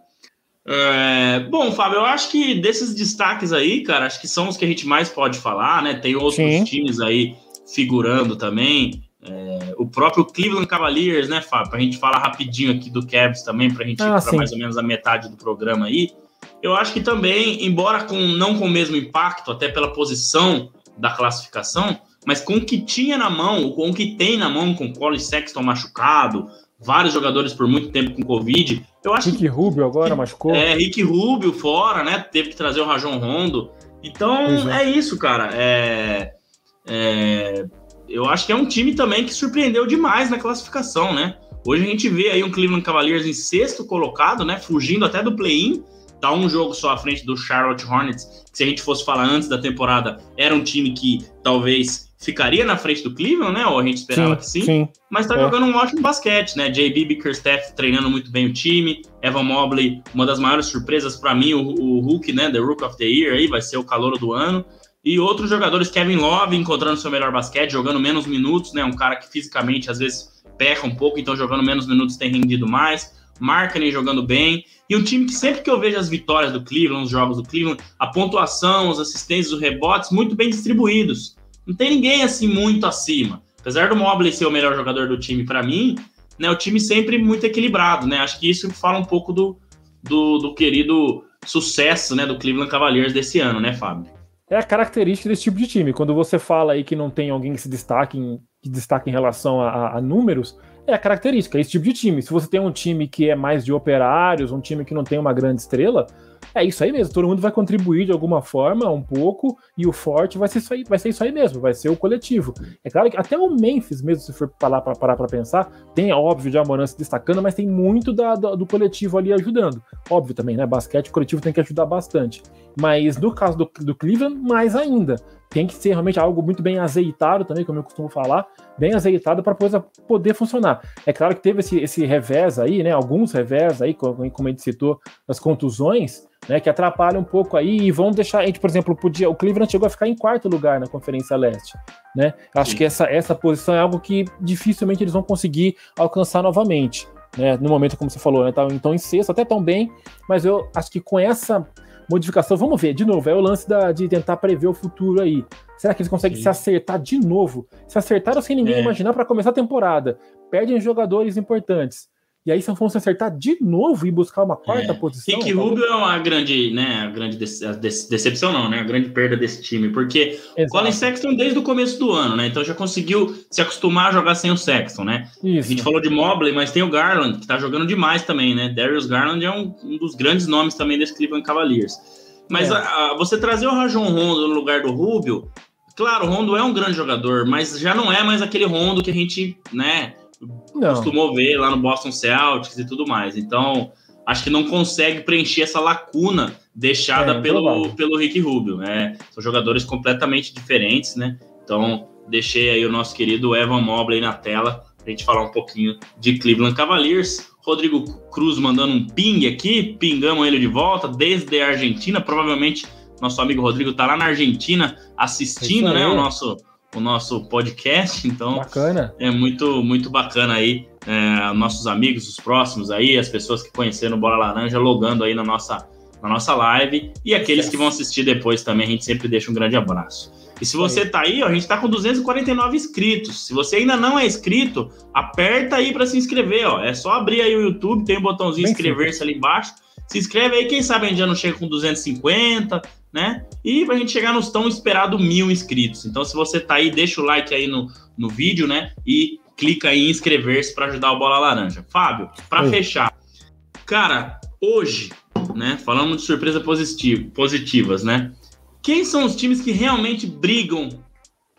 É, bom, Fábio, eu acho que desses destaques aí, cara, acho que são os que a gente mais pode falar, né? Tem outros Sim. times aí figurando também. É, o próprio Cleveland Cavaliers, né, Fábio? Para a gente falar rapidinho aqui do Cavs também, para a gente ah, ir para mais ou menos a metade do programa aí. Eu acho que também, embora com não com o mesmo impacto, até pela posição da classificação, mas com o que tinha na mão, com o que tem na mão, com o Colin Sexton machucado, vários jogadores por muito tempo com Covid. Eu acho Rick que, Rubio agora machucou. É, Rick Rubio fora, né? Teve que trazer o Rajon Rondo. Então é. é. isso, cara. É, é, eu acho que é um time também que surpreendeu demais na classificação, né? Hoje a gente vê aí um Cleveland Cavaliers em sexto colocado, né? Fugindo até do play-in. Tá um jogo só à frente do Charlotte Hornets, que se a gente fosse falar antes da temporada, era um time que talvez ficaria na frente do Cleveland, né? Ou a gente esperava sim, que sim. sim. Mas tá é. jogando um ótimo basquete, né? JB Bickerstaff treinando muito bem o time. Evan Mobley, uma das maiores surpresas para mim, o, o Hulk, né? The Rook of the Year aí, vai ser o calor do ano. E outros jogadores, Kevin Love encontrando seu melhor basquete, jogando menos minutos, né? Um cara que fisicamente às vezes peca um pouco, então jogando menos minutos tem rendido mais. Markkinen jogando bem. E um time que sempre que eu vejo as vitórias do Cleveland, os jogos do Cleveland, a pontuação, as assistências, os rebotes, muito bem distribuídos. Não tem ninguém assim muito acima. Apesar do Mobley ser o melhor jogador do time para mim, né, o time sempre muito equilibrado, né? Acho que isso fala um pouco do, do, do querido sucesso né, do Cleveland Cavaliers desse ano, né, Fábio? é a característica desse tipo de time. Quando você fala aí que não tem alguém que se destaque em, que destaque em relação a, a, números, é a característica, é esse tipo de time. Se você tem um time que é mais de operários, um time que não tem uma grande estrela, é isso aí mesmo. Todo mundo vai contribuir de alguma forma, um pouco, e o forte vai ser isso aí, vai ser isso aí mesmo, vai ser o coletivo. É claro que até o Memphis, mesmo se for parar para parar para pensar, tem óbvio de Amoran se destacando, mas tem muito da, do, do coletivo ali ajudando. Óbvio também, né? Basquete, o coletivo tem que ajudar bastante. Mas no caso do, do Cleveland, mais ainda. Tem que ser realmente algo muito bem azeitado também, como eu costumo falar, bem azeitado para a coisa poder funcionar. É claro que teve esse, esse revés aí, né? Alguns revés aí, como a gente citou, das contusões, né? Que atrapalham um pouco aí e vão deixar. A gente, por exemplo, podia. O Cleveland chegou a ficar em quarto lugar na Conferência Leste. Né? Acho Sim. que essa, essa posição é algo que dificilmente eles vão conseguir alcançar novamente. Né, no momento, como você falou, né, tá, então em sexto, até tão bem, mas eu acho que com essa modificação. Vamos ver, de novo, é o lance da, de tentar prever o futuro aí. Será que eles conseguem Sim. se acertar de novo? Se acertaram sem ninguém é. imaginar para começar a temporada. Perdem jogadores importantes. E aí, se vão se acertar de novo e buscar uma quarta é. posição. Rick Rubio é uma grande, né? A grande decepção, não, né? A grande perda desse time, porque Exato. Colin Sexton desde o começo do ano, né? Então já conseguiu se acostumar a jogar sem o Sexton, né? Isso. A gente falou de Mobley, mas tem o Garland, que tá jogando demais também, né? Darius Garland é um, um dos grandes nomes também desse Cleveland Cavaliers. Mas é. a, a, você trazer o Rajon Rondo no lugar do Rubio, claro, o Rondo é um grande jogador, mas já não é mais aquele Rondo que a gente, né? Não. costumou ver lá no Boston Celtics e tudo mais. Então, acho que não consegue preencher essa lacuna deixada é, pelo, pelo Rick Rubio. Né? São jogadores completamente diferentes, né? Então, deixei aí o nosso querido Evan Mobley na tela para a gente falar um pouquinho de Cleveland Cavaliers. Rodrigo Cruz mandando um ping aqui, pingamos ele de volta desde a Argentina. Provavelmente nosso amigo Rodrigo está lá na Argentina assistindo, né, o nosso o nosso podcast. Então, bacana. é muito muito bacana aí é, nossos amigos, os próximos aí, as pessoas que conheceram Bola Laranja logando aí na nossa na nossa live e aqueles que vão assistir depois também. A gente sempre deixa um grande abraço. E se você tá aí, ó, a gente tá com 249 inscritos. Se você ainda não é inscrito, aperta aí para se inscrever, ó. É só abrir aí o YouTube, tem um botãozinho inscrever-se ali embaixo. Se inscreve aí, quem sabe a gente já não chega com 250, né? E pra gente chegar nos tão esperado mil inscritos. Então, se você tá aí, deixa o like aí no, no vídeo, né? E clica aí em inscrever-se para ajudar o Bola Laranja. Fábio, para fechar. Cara, hoje, né? Falando de surpresas positivas, né? quem são os times que realmente brigam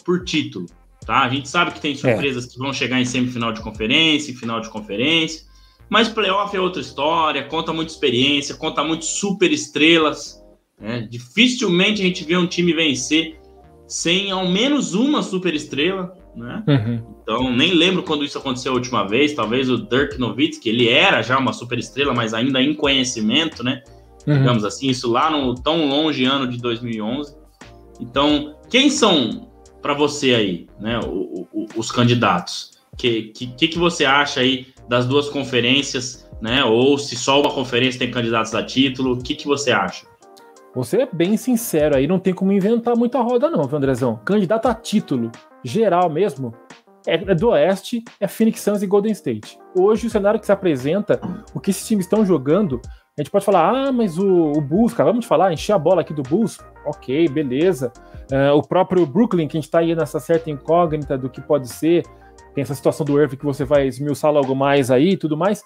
por título? Tá? A gente sabe que tem é. surpresas é. que vão chegar em semifinal de conferência, em final de conferência, mas playoff é outra história, conta muita experiência, conta muito super estrelas. Né? Dificilmente a gente vê um time vencer sem ao menos uma super estrela. Né? Uhum. Então, nem lembro quando isso aconteceu a última vez. Talvez o Dirk Nowitzki, ele era já uma super estrela, mas ainda em conhecimento, né? uhum. digamos assim, isso lá no tão longe ano de 2011. Então, quem são para você aí, né, o, o, os candidatos? O que, que, que você acha aí das duas conferências, né? Ou se só uma conferência tem candidatos a título, o que, que você acha? Você é bem sincero aí, não tem como inventar muita roda, não, viu, Andrezão? Candidato a título, geral mesmo, é, é do Oeste, é Phoenix Suns e Golden State. Hoje, o cenário que se apresenta, o que esses times estão jogando, a gente pode falar, ah, mas o, o Bulls, cara, vamos falar, encher a bola aqui do Bulls, ok, beleza. Uh, o próprio Brooklyn, que a gente tá aí nessa certa incógnita do que pode ser, tem essa situação do Irving que você vai esmiuçar logo mais aí e tudo mais.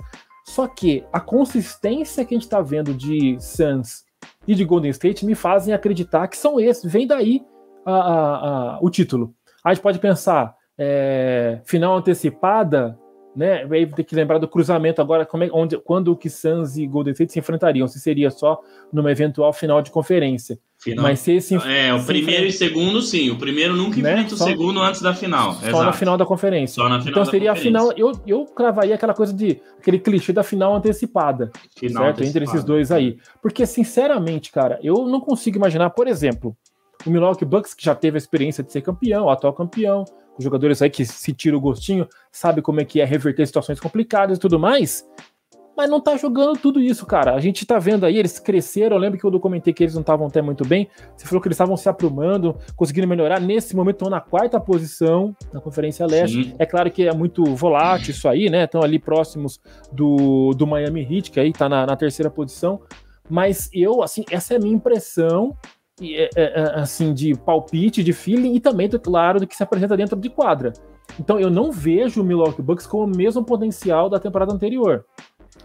Só que a consistência que a gente tá vendo de Suns e de Golden State me fazem acreditar que são esses, vem daí a, a, a, o título. A gente pode pensar, é, final antecipada, né? Vai ter que lembrar do cruzamento agora, como é, onde, quando o Suns e Golden State se enfrentariam, se seria só numa eventual final de conferência. Final. Mas se esse, é, o primeiro e segundo, sim. O primeiro nunca né? enfrenta só, o segundo antes da final. Só Exato. na final da conferência. Só na final então seria a final. Eu, eu cravaria aquela coisa de aquele clichê da final antecipada. Final certo? Antecipada. Entre esses dois aí. Porque, sinceramente, cara, eu não consigo imaginar, por exemplo, o Milwaukee Bucks, que já teve a experiência de ser campeão, atual campeão, os jogadores aí que se tira o gostinho, sabe como é que é reverter situações complicadas e tudo mais, mas não tá jogando tudo isso, cara. A gente tá vendo aí, eles cresceram. Eu lembro que eu documentei que eles não estavam até muito bem. Você falou que eles estavam se aprumando, conseguindo melhorar. Nesse momento estão na quarta posição na Conferência Leste. Sim. É claro que é muito volátil isso aí, né? Estão ali próximos do, do Miami Heat, que aí tá na, na terceira posição. Mas eu, assim, essa é a minha impressão assim, de palpite, de feeling e também, claro, do que se apresenta dentro de quadra. Então eu não vejo o Milwaukee Bucks com o mesmo potencial da temporada anterior.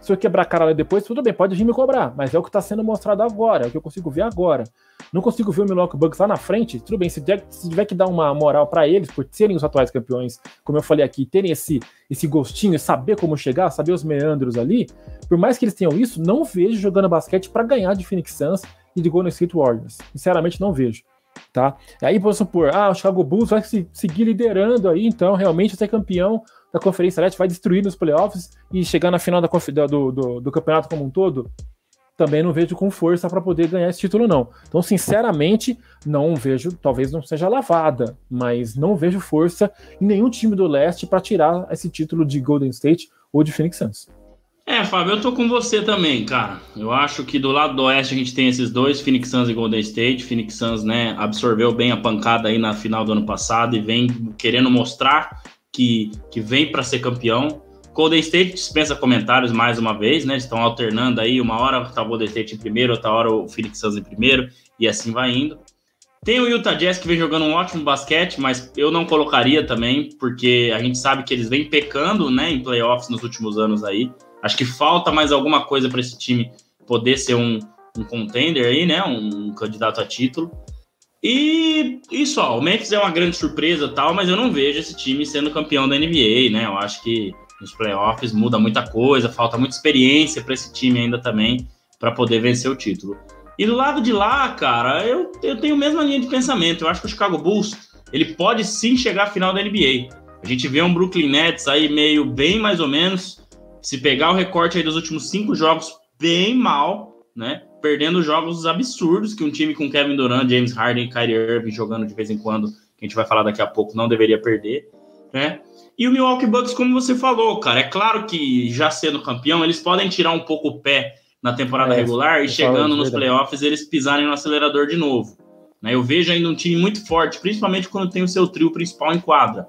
Se eu quebrar a cara lá depois, tudo bem, pode vir me cobrar, mas é o que está sendo mostrado agora, é o que eu consigo ver agora. Não consigo ver o Milwaukee Bucks lá na frente, tudo bem, se tiver, se tiver que dar uma moral para eles, por serem os atuais campeões, como eu falei aqui, terem esse, esse gostinho, saber como chegar, saber os meandros ali, por mais que eles tenham isso, não vejo jogando basquete para ganhar de Phoenix Suns e de Golden State Warriors. Sinceramente, não vejo. Tá? Aí vamos supor, ah, o Chicago Bulls vai se, seguir liderando aí, então realmente ser campeão da Conferência Leste, vai destruir nos playoffs e chegar na final da, do, do, do campeonato como um todo. Também não vejo com força para poder ganhar esse título, não. Então, sinceramente, não vejo, talvez não seja lavada, mas não vejo força em nenhum time do leste para tirar esse título de Golden State ou de Phoenix Suns. É, Fábio, eu tô com você também, cara. Eu acho que do lado do oeste a gente tem esses dois, Phoenix Suns e Golden State. Phoenix Suns, né, absorveu bem a pancada aí na final do ano passado e vem querendo mostrar que, que vem para ser campeão. Golden State dispensa comentários mais uma vez, né? Estão alternando aí, uma hora tá o Golden State em primeiro, outra hora o Phoenix Suns em primeiro, e assim vai indo. Tem o Utah Jazz que vem jogando um ótimo basquete, mas eu não colocaria também, porque a gente sabe que eles vêm pecando, né, em playoffs nos últimos anos aí. Acho que falta mais alguma coisa para esse time poder ser um, um contender aí, né? Um, um, candidato a título. E isso, ó, o Memphis é uma grande surpresa tal, mas eu não vejo esse time sendo campeão da NBA, né? Eu acho que nos playoffs muda muita coisa, falta muita experiência para esse time ainda também para poder vencer o título. E do lado de lá, cara, eu, eu tenho a mesma linha de pensamento. Eu acho que o Chicago Bulls ele pode sim chegar à final da NBA. A gente vê um Brooklyn Nets aí meio bem mais ou menos, se pegar o recorte aí dos últimos cinco jogos, bem mal, né? Perdendo jogos absurdos que um time com Kevin Durant, James Harden e Kyrie Irving jogando de vez em quando, que a gente vai falar daqui a pouco, não deveria perder, né? E o Milwaukee Bucks, como você falou, cara, é claro que já sendo campeão, eles podem tirar um pouco o pé na temporada é, regular e chegando nos playoffs eles pisarem no acelerador de novo. Né? Eu vejo ainda um time muito forte, principalmente quando tem o seu trio principal em quadra.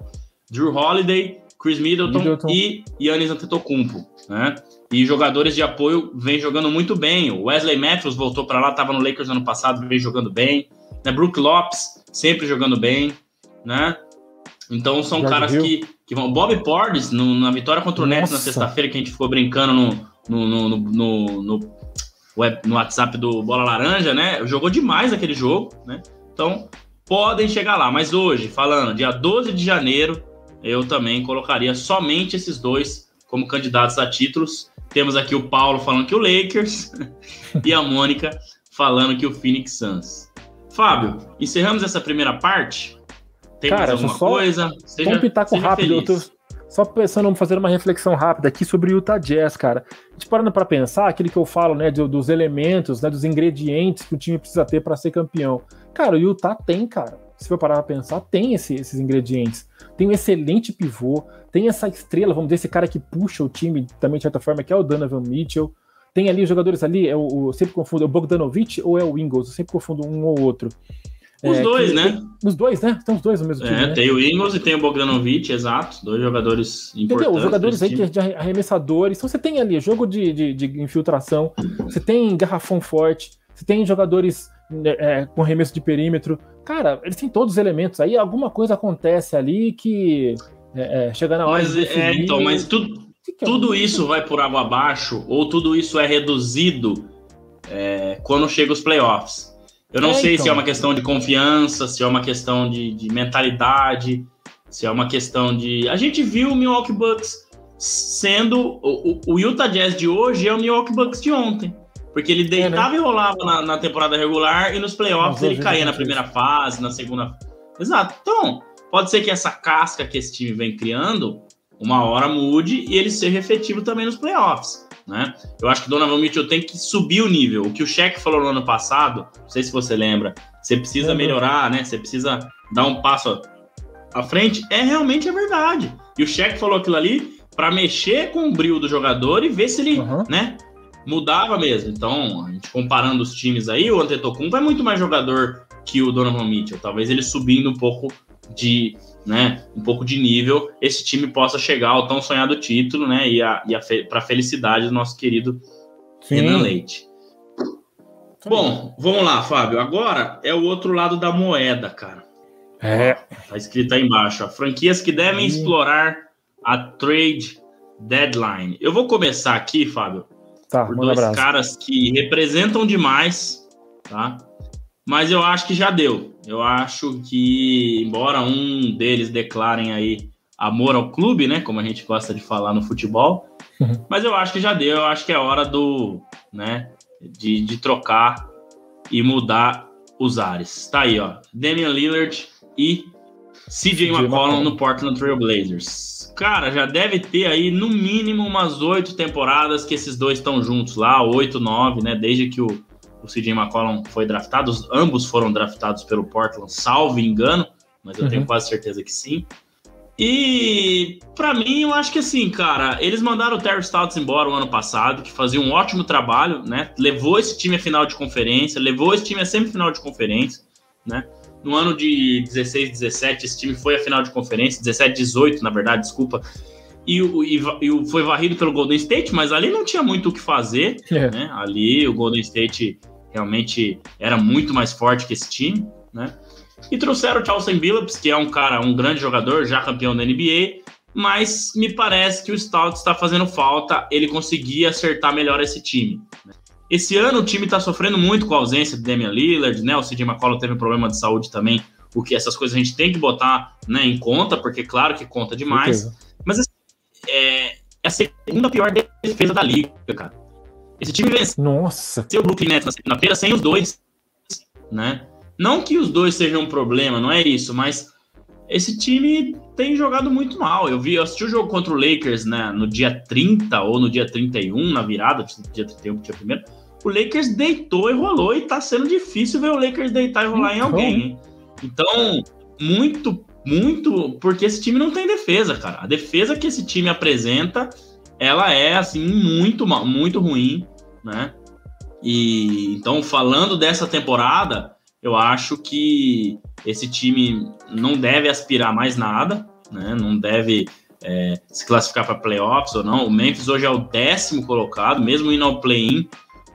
Drew Holiday, Chris Middleton, Middleton. e Yannis Antetokounmpo, né? E jogadores de apoio vêm jogando muito bem. O Wesley Matthews voltou para lá, estava no Lakers ano passado, vem jogando bem. Né? Brook Lopes sempre jogando bem, né? Então são caras que, que vão. Bob Portis, no, na vitória contra o Nets na sexta-feira, que a gente ficou brincando no, no, no, no, no, web, no WhatsApp do Bola Laranja, né? Jogou demais aquele jogo, né? Então podem chegar lá. Mas hoje, falando, dia 12 de janeiro, eu também colocaria somente esses dois como candidatos a títulos. Temos aqui o Paulo falando que o Lakers e a Mônica falando que o Phoenix Suns. Fábio, encerramos essa primeira parte. Tem Cara, mais alguma só coisa? Seja, um pitaco rápido. Eu tô só pensando, em fazer uma reflexão rápida aqui sobre o Utah Jazz, cara. A gente parando para pensar, aquele que eu falo, né, dos elementos, né, dos ingredientes que o time precisa ter para ser campeão. Cara, o Utah tem, cara. Se for parar pra pensar, tem esse, esses ingredientes. Tem um excelente pivô, tem essa estrela, vamos dizer, esse cara que puxa o time também de certa forma, que é o Donovan Mitchell. Tem ali os jogadores ali, é o, o sempre confundo, é o Bogdanovich ou é o Ingles? Eu sempre confundo um ou outro. Os é, dois, que, né? Tem, os dois, né? Estão os dois no mesmo time. É, né? tem o Ingles e tem o Bogdanovic, exato. Dois jogadores importantes. Entendeu? Os jogadores aí de arremessadores. Então você tem ali jogo de, de, de infiltração, você tem garrafão forte, você tem jogadores é, com arremesso de perímetro. Cara, eles têm todos os elementos. Aí alguma coisa acontece ali que é, é, chega na hora. Mas, é, então, mas tudo, tudo isso vai por água abaixo, ou tudo isso é reduzido é, quando chega os playoffs. Eu não é, sei então. se é uma questão de confiança, se é uma questão de, de, mentalidade, se é uma questão de. A gente viu o Milwaukee Bucks sendo. O, o Utah Jazz de hoje é o Milwaukee Bucks de ontem. Porque ele deitava é, né? e rolava na, na, temporada regular e nos playoffs ele caía na primeira fase, na segunda. Exato. Então, pode ser que essa casca que esse time vem criando, uma hora mude e ele seja efetivo também nos playoffs né? Eu acho que Donovan Mitchell tem que subir o nível. O que o Shaq falou no ano passado, não sei se você lembra, você precisa melhorar, né? Você precisa dar um passo à frente. É realmente a verdade. E o Shaq falou aquilo ali para mexer com o brilho do jogador e ver se ele, uhum. né, mudava mesmo. Então, a gente comparando os times aí, o Antetokounmpo é muito mais jogador que o Donovan Mitchell. Talvez ele subindo um pouco de né, um pouco de nível, esse time possa chegar ao tão sonhado título, né, e, a, e a fe, para a felicidade do nosso querido Sim. Renan Leite. Bom, vamos lá, Fábio. Agora é o outro lado da moeda, cara. É. Tá escrito aí embaixo: ó, franquias que devem explorar a trade deadline. Eu vou começar aqui, Fábio, tá, por dois abraço. caras que representam demais, tá? Mas eu acho que já deu. Eu acho que, embora um deles declarem aí amor ao clube, né? Como a gente gosta de falar no futebol, uhum. mas eu acho que já deu. Eu acho que é hora do, né? De, de trocar e mudar os ares. Tá aí, ó. Damian Lillard e CJ McCollum no Portland Trail Blazers. Cara, já deve ter aí no mínimo umas oito temporadas que esses dois estão juntos lá, oito, nove, né? Desde que o o CJ McCollum foi draftado, ambos foram draftados pelo Portland, salvo engano, mas eu uhum. tenho quase certeza que sim. E para mim, eu acho que assim, cara, eles mandaram o Terry Stouts embora o ano passado, que fazia um ótimo trabalho, né? Levou esse time à final de conferência, levou esse time à semifinal de conferência, né? No ano de 16, 17, esse time foi à final de conferência, 17, 18, na verdade, desculpa. E, e, e foi varrido pelo Golden State, mas ali não tinha muito o que fazer, é. né? Ali o Golden State realmente era muito mais forte que esse time, né? E trouxeram o Charleston Billups, que é um cara, um grande jogador, já campeão da NBA, mas me parece que o Stout está fazendo falta ele conseguir acertar melhor esse time. Esse ano o time está sofrendo muito com a ausência de Damian Lillard, né? O CJ McCollum teve um problema de saúde também, o que essas coisas a gente tem que botar né, em conta, porque claro que conta demais. Mas assim, é, é a segunda pior defesa da liga, cara. Esse time venceu Nossa. o Brooklyn Nets na segunda-feira sem os dois, né? Não que os dois sejam um problema, não é isso, mas esse time tem jogado muito mal. Eu vi, eu assisti o jogo contra o Lakers né, no dia 30 ou no dia 31, na virada, dia 31 dia primeiro. O Lakers deitou e rolou, e tá sendo difícil ver o Lakers deitar e rolar então... em alguém. Então, muito, muito, porque esse time não tem defesa, cara. A defesa que esse time apresenta, ela é assim muito, muito ruim, né? E então, falando dessa temporada, eu acho que esse time não deve aspirar mais nada, né? Não deve é, se classificar para playoffs ou não. O Memphis hoje é o décimo colocado, mesmo indo ao play-in.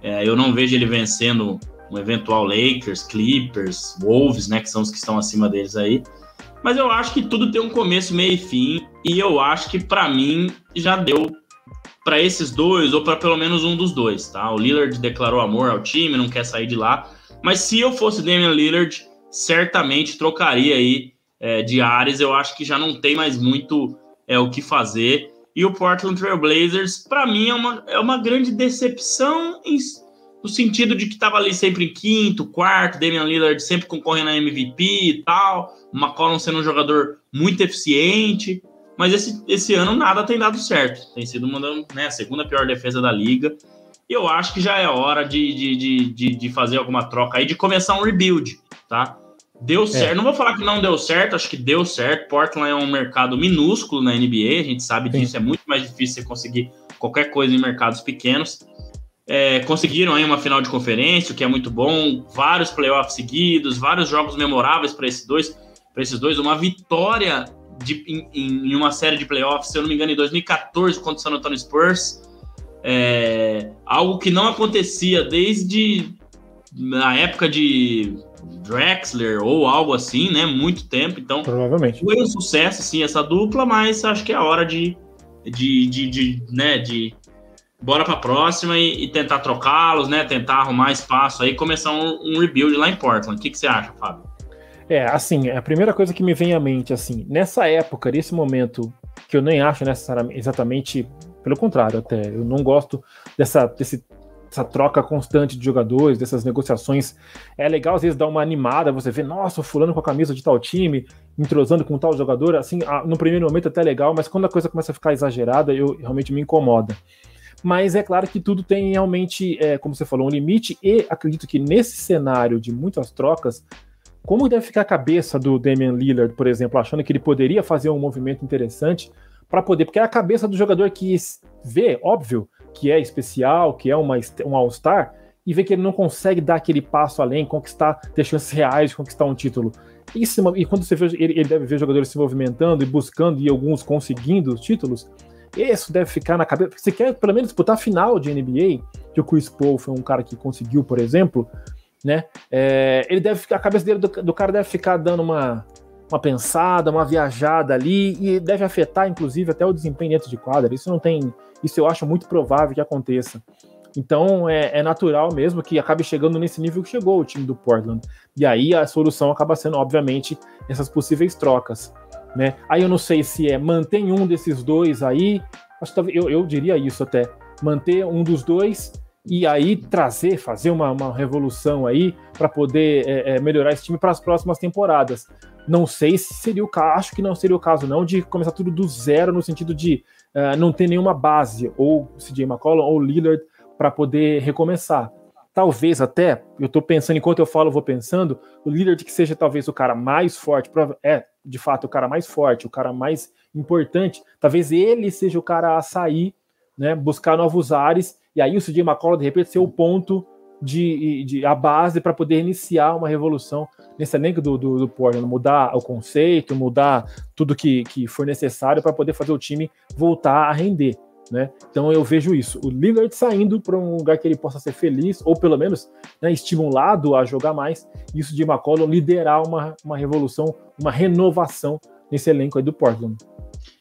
É, eu não vejo ele vencendo um eventual Lakers, Clippers, Wolves, né? Que são os que estão acima deles aí. Mas eu acho que tudo tem um começo, meio e fim. E eu acho que para mim já deu para esses dois ou para pelo menos um dos dois, tá? O Lillard declarou amor ao time, não quer sair de lá. Mas se eu fosse Damian Lillard, certamente trocaria aí é, de Ares. Eu acho que já não tem mais muito é, o que fazer. E o Portland Trail Blazers, para mim, é uma, é uma grande decepção em, no sentido de que estava ali sempre em quinto, quarto, Damian Lillard sempre concorrendo a MVP e tal, McCollum sendo um jogador muito eficiente, mas esse, esse ano nada tem dado certo. Tem sido uma né, a segunda pior defesa da liga. E eu acho que já é hora de, de, de, de, fazer alguma troca aí, de começar um rebuild, tá? Deu é. certo. Não vou falar que não deu certo, acho que deu certo. Portland é um mercado minúsculo na NBA, a gente sabe Sim. disso, é muito mais difícil você conseguir qualquer coisa em mercados pequenos. É, conseguiram aí uma final de conferência, o que é muito bom, vários playoffs seguidos, vários jogos memoráveis para esses dois, para esses dois, uma vitória de, em, em, uma série de playoffs, se eu não me engano, em 2014 contra o San Antonio Spurs, é, algo que não acontecia desde a época de Drexler ou algo assim, né? Muito tempo. Então, provavelmente foi um sucesso, sim, essa dupla, mas acho que é a hora de, de, de, de né? De bora para a próxima e, e tentar trocá-los, né? Tentar arrumar espaço aí, começar um, um rebuild lá em Portland. O que, que você acha, Fábio? É, assim, a primeira coisa que me vem à mente, assim, nessa época, nesse momento, que eu nem acho necessariamente exatamente pelo contrário, até. Eu não gosto dessa, desse, dessa troca constante de jogadores, dessas negociações. É legal, às vezes, dar uma animada, você vê, nossa, fulano com a camisa de tal time, entrosando com tal jogador. Assim, no primeiro momento até legal, mas quando a coisa começa a ficar exagerada, eu realmente me incomoda. Mas é claro que tudo tem realmente, é, como você falou, um limite, e acredito que nesse cenário de muitas trocas, como deve ficar a cabeça do Damian Lillard, por exemplo, achando que ele poderia fazer um movimento interessante, para poder, porque é a cabeça do jogador que vê, óbvio, que é especial, que é uma, um All-Star, e vê que ele não consegue dar aquele passo além, conquistar, ter chances reais de conquistar um título. E quando você vê, ele, ele deve ver jogadores se movimentando e buscando, e alguns conseguindo os títulos, isso deve ficar na cabeça. Você quer pelo menos disputar a final de NBA, que o Chris Paul foi um cara que conseguiu, por exemplo, né? É, ele deve ficar, a cabeça dele do, do cara deve ficar dando uma uma pensada, uma viajada ali e deve afetar, inclusive, até o desempenho dentro de quadra. Isso não tem, isso eu acho muito provável que aconteça. Então é, é, natural mesmo que acabe chegando nesse nível que chegou o time do Portland. E aí a solução acaba sendo, obviamente, essas possíveis trocas. Né? Aí eu não sei se é mantém um desses dois aí, acho que eu, eu diria isso até, manter um dos dois e aí trazer, fazer uma, uma revolução aí para poder é, é, melhorar esse time para as próximas temporadas. Não sei se seria o caso, acho que não seria o caso, não, de começar tudo do zero, no sentido de uh, não ter nenhuma base, ou CJ McCollum ou Lillard, para poder recomeçar. Talvez até, eu estou pensando, enquanto eu falo, eu vou pensando, o Lillard que seja talvez o cara mais forte, é de fato o cara mais forte, o cara mais importante, talvez ele seja o cara a sair, né, buscar novos ares, e aí o CJ McCollum, de repente, ser o ponto de, de a base para poder iniciar uma revolução nesse elenco do, do, do Portland, mudar o conceito, mudar tudo que, que for necessário para poder fazer o time voltar a render. Né? Então eu vejo isso. O Lillard saindo para um lugar que ele possa ser feliz, ou pelo menos né, estimulado a jogar mais, isso de McCollum liderar uma, uma revolução, uma renovação nesse elenco aí do Portland.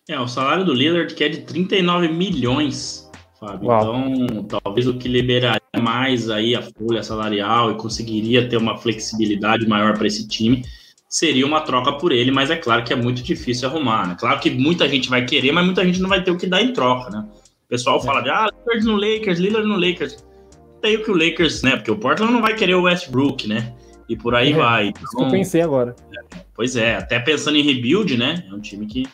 É, o salário do Lillard que é de 39 milhões, Fábio. Uau. Então, talvez o que liberaria mais aí a folha salarial e conseguiria ter uma flexibilidade maior para esse time, seria uma troca por ele, mas é claro que é muito difícil arrumar, né? Claro que muita gente vai querer, mas muita gente não vai ter o que dar em troca, né? O pessoal fala de, ah, Lillard no Lakers, Lillard no Lakers. Tem o que o Lakers, né? Porque o Portland não vai querer o Westbrook, né? e por aí é, vai. Então, isso que eu pensei agora. Pois é, até pensando em rebuild, né? É um time que,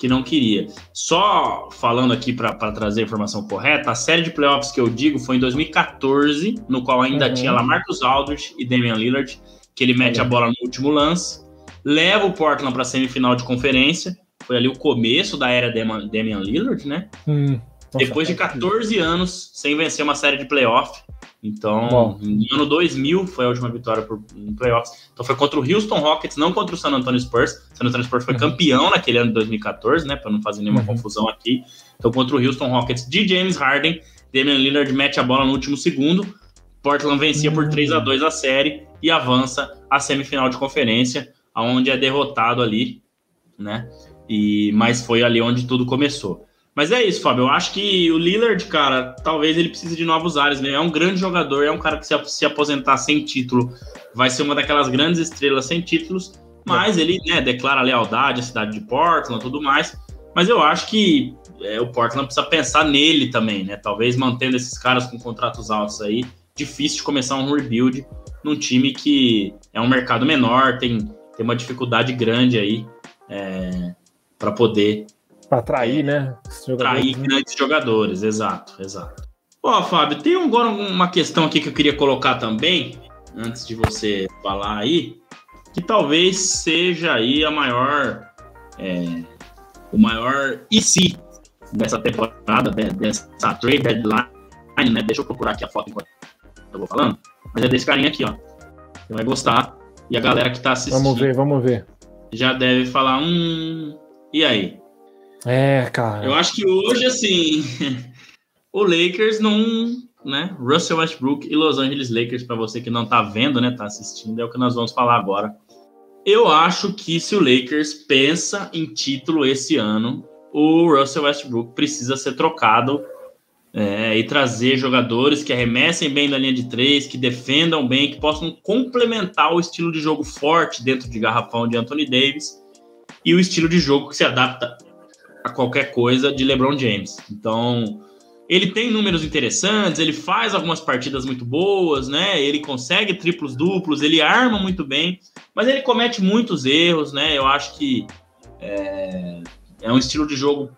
que não queria. Só falando aqui para trazer a informação correta, a série de playoffs que eu digo foi em 2014, no qual ainda uhum. tinha Lamarcus Aldridge e Damian Lillard, que ele mete a bola no último lance, leva o Portland para a semifinal de conferência. Foi ali o começo da era Damian Lillard, né? Hum, Depois de 14 anos sem vencer uma série de playoffs. Então, Bom. no ano 2000 foi a última vitória por, em playoffs. Então foi contra o Houston Rockets, não contra o San Antonio Spurs. O San Antonio Spurs foi uhum. campeão naquele ano de 2014, né? Para não fazer nenhuma uhum. confusão aqui. Então contra o Houston Rockets de James Harden, Damian Lillard mete a bola no último segundo. Portland vencia uhum. por 3 a 2 a série e avança à semifinal de conferência, aonde é derrotado ali, né? E mas foi ali onde tudo começou. Mas é isso, Fábio. Eu acho que o Lillard, cara, talvez ele precise de novos ares. Né? É um grande jogador, é um cara que se, se aposentar sem título vai ser uma daquelas grandes estrelas sem títulos. Mas é. ele né, declara lealdade à cidade de Portland tudo mais. Mas eu acho que é, o Portland precisa pensar nele também, né? Talvez mantendo esses caras com contratos altos aí. Difícil de começar um rebuild num time que é um mercado menor, tem, tem uma dificuldade grande aí é, para poder para atrair, né? Atrair grandes jogadores, exato, exato. Ó, Fábio, tem agora uma questão aqui que eu queria colocar também, antes de você falar aí, que talvez seja aí a maior, é, o maior e se dessa temporada, dessa trade deadline, né? Deixa eu procurar aqui a foto enquanto eu vou falando, mas é desse carinha aqui, ó. Você vai gostar. E a galera que tá assistindo. Vamos ver, vamos ver. Já deve falar, hum. E aí? É, cara. Eu acho que hoje, assim, o Lakers não. Né? Russell Westbrook e Los Angeles Lakers, para você que não tá vendo, né? Tá assistindo, é o que nós vamos falar agora. Eu acho que se o Lakers pensa em título esse ano, o Russell Westbrook precisa ser trocado é, e trazer jogadores que arremessem bem da linha de três, que defendam bem, que possam complementar o estilo de jogo forte dentro de garrafão de Anthony Davis e o estilo de jogo que se adapta a qualquer coisa de LeBron James. Então, ele tem números interessantes, ele faz algumas partidas muito boas, né? Ele consegue triplos duplos, ele arma muito bem, mas ele comete muitos erros, né? Eu acho que é, é um estilo de jogo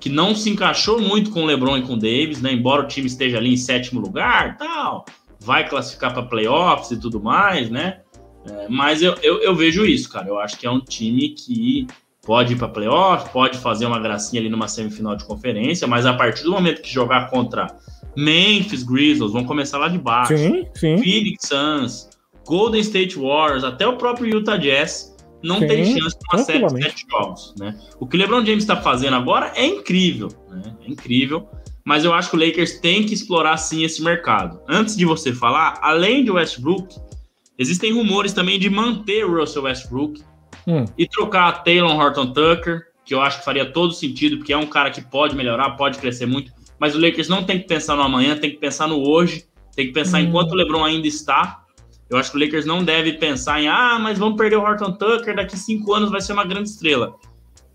que não se encaixou muito com o LeBron e com o Davis, né? Embora o time esteja ali em sétimo lugar, tal, vai classificar para playoffs e tudo mais, né? É, mas eu, eu, eu vejo isso, cara. Eu acho que é um time que pode ir para playoff, pode fazer uma gracinha ali numa semifinal de conferência, mas a partir do momento que jogar contra Memphis Grizzlies, vão começar lá de baixo. Sim, sim. Phoenix Suns, Golden State Warriors, até o próprio Utah Jazz não sim, tem chance de uma série de sete jogos, né? O que o LeBron James está fazendo agora é incrível, né? É incrível. Mas eu acho que o Lakers tem que explorar sim esse mercado. Antes de você falar, além de Westbrook, existem rumores também de manter o Russell Westbrook hum. e trocar Taylor Horton Tucker, que eu acho que faria todo sentido, porque é um cara que pode melhorar, pode crescer muito, mas o Lakers não tem que pensar no amanhã, tem que pensar no hoje, tem que pensar hum. enquanto o LeBron ainda está. Eu acho que o Lakers não deve pensar em, ah, mas vamos perder o Horton Tucker, daqui cinco anos vai ser uma grande estrela.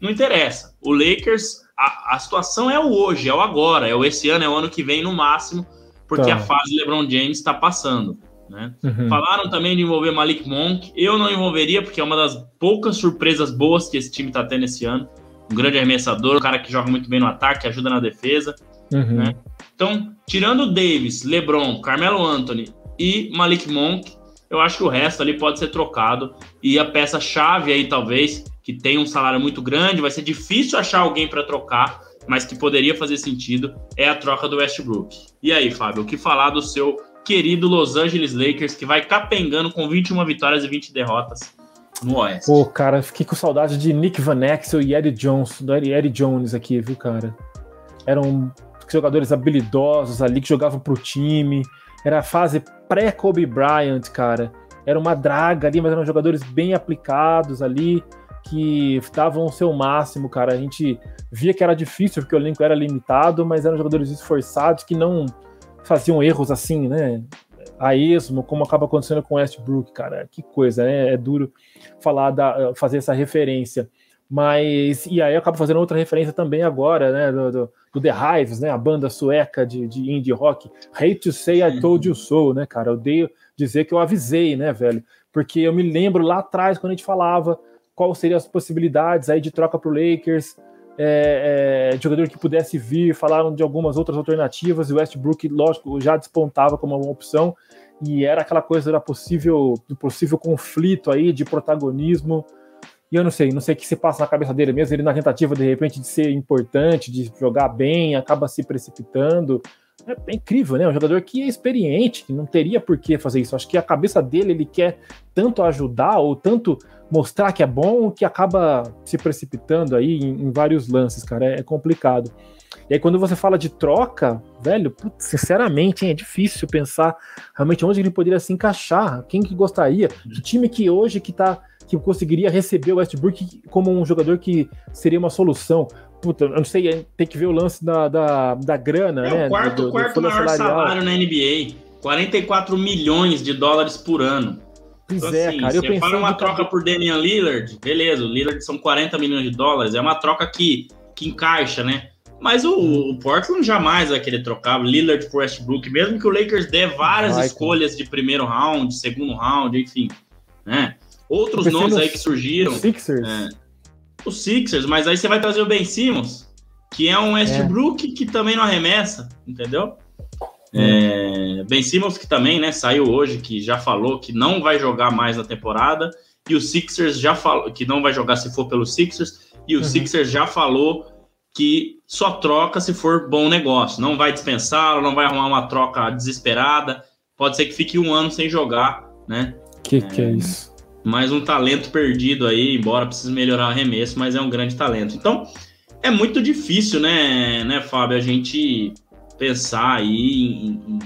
Não interessa. O Lakers, a, a situação é o hoje, é o agora, é o esse ano, é o ano que vem no máximo, porque tá. a fase LeBron James está passando. Né? Uhum. Falaram também de envolver Malik Monk. Eu não envolveria, porque é uma das poucas surpresas boas que esse time está tendo esse ano. Um grande arremessador, um cara que joga muito bem no ataque, ajuda na defesa. Uhum. Né? Então, tirando Davis, LeBron, Carmelo Anthony e Malik Monk, eu acho que o resto ali pode ser trocado. E a peça-chave aí, talvez, que tem um salário muito grande, vai ser difícil achar alguém para trocar, mas que poderia fazer sentido, é a troca do Westbrook. E aí, Fábio, o que falar do seu querido Los Angeles Lakers, que vai capengando com 21 vitórias e 20 derrotas no Oeste. Pô, cara, fiquei com saudade de Nick Van Exel e Eddie Jones, do Eddie Jones aqui, viu, cara? Eram jogadores habilidosos ali que jogavam pro time. Era a fase pré-Kobe Bryant, cara. Era uma draga ali, mas eram jogadores bem aplicados ali, que davam o seu máximo, cara. A gente via que era difícil, porque o elenco era limitado, mas eram jogadores esforçados que não faziam erros assim, né? A esmo, como acaba acontecendo com Westbrook, cara. Que coisa, né? É duro falar da, fazer essa referência. Mas, e aí eu acabo fazendo outra referência também agora, né? Do, do, do The Hives, né? A banda sueca de, de indie rock. Hate to say I told you so, né, cara? Eu odeio dizer que eu avisei, né, velho? porque eu me lembro lá atrás, quando a gente falava qual seriam as possibilidades aí de troca para o Lakers, é, é, jogador que pudesse vir, falaram de algumas outras alternativas, e o Westbrook, lógico, já despontava como uma opção, e era aquela coisa da possível, do possível conflito aí de protagonismo, e eu não sei, não sei o que se passa na cabeça dele mesmo, ele na tentativa, de repente, de ser importante, de jogar bem, acaba se precipitando, é, é, incrível, né? Um jogador que é experiente, que não teria por que fazer isso. Acho que a cabeça dele, ele quer tanto ajudar ou tanto mostrar que é bom que acaba se precipitando aí em, em vários lances, cara. É, é, complicado. E aí, quando você fala de troca, velho, putz, sinceramente, hein, é difícil pensar realmente onde ele poderia se encaixar. Quem que gostaria? Que time que hoje que tá que conseguiria receber o Westbrook como um jogador que seria uma solução puta, eu não sei, tem que ver o lance da, da, da grana, é né? o quarto, do, do, quarto maior salarial. salário na NBA. 44 milhões de dólares por ano. Pois então, é, assim, cara. Eu você fala uma troca por Damian Lillard, beleza, o Lillard são 40 milhões de dólares, é uma troca que, que encaixa, né? Mas o, o Portland jamais vai querer trocar Lillard por Westbrook, mesmo que o Lakers dê várias vai, escolhas cara. de primeiro round, segundo round, enfim, né? Outros nomes aí que surgiram. Sixers. É, os Sixers, mas aí você vai trazer o Ben Simmons, que é um Westbrook é. que também não arremessa, entendeu? É, ben Simmons que também, né, saiu hoje, que já falou que não vai jogar mais na temporada, e o Sixers já falou que não vai jogar se for pelo Sixers, e o uhum. Sixers já falou que só troca se for bom negócio, não vai dispensá-lo, não vai arrumar uma troca desesperada, pode ser que fique um ano sem jogar, né? Que que é, é isso? mais um talento perdido aí, embora precise melhorar o arremesso, mas é um grande talento. Então, é muito difícil, né, né, Fábio, a gente pensar aí em, em,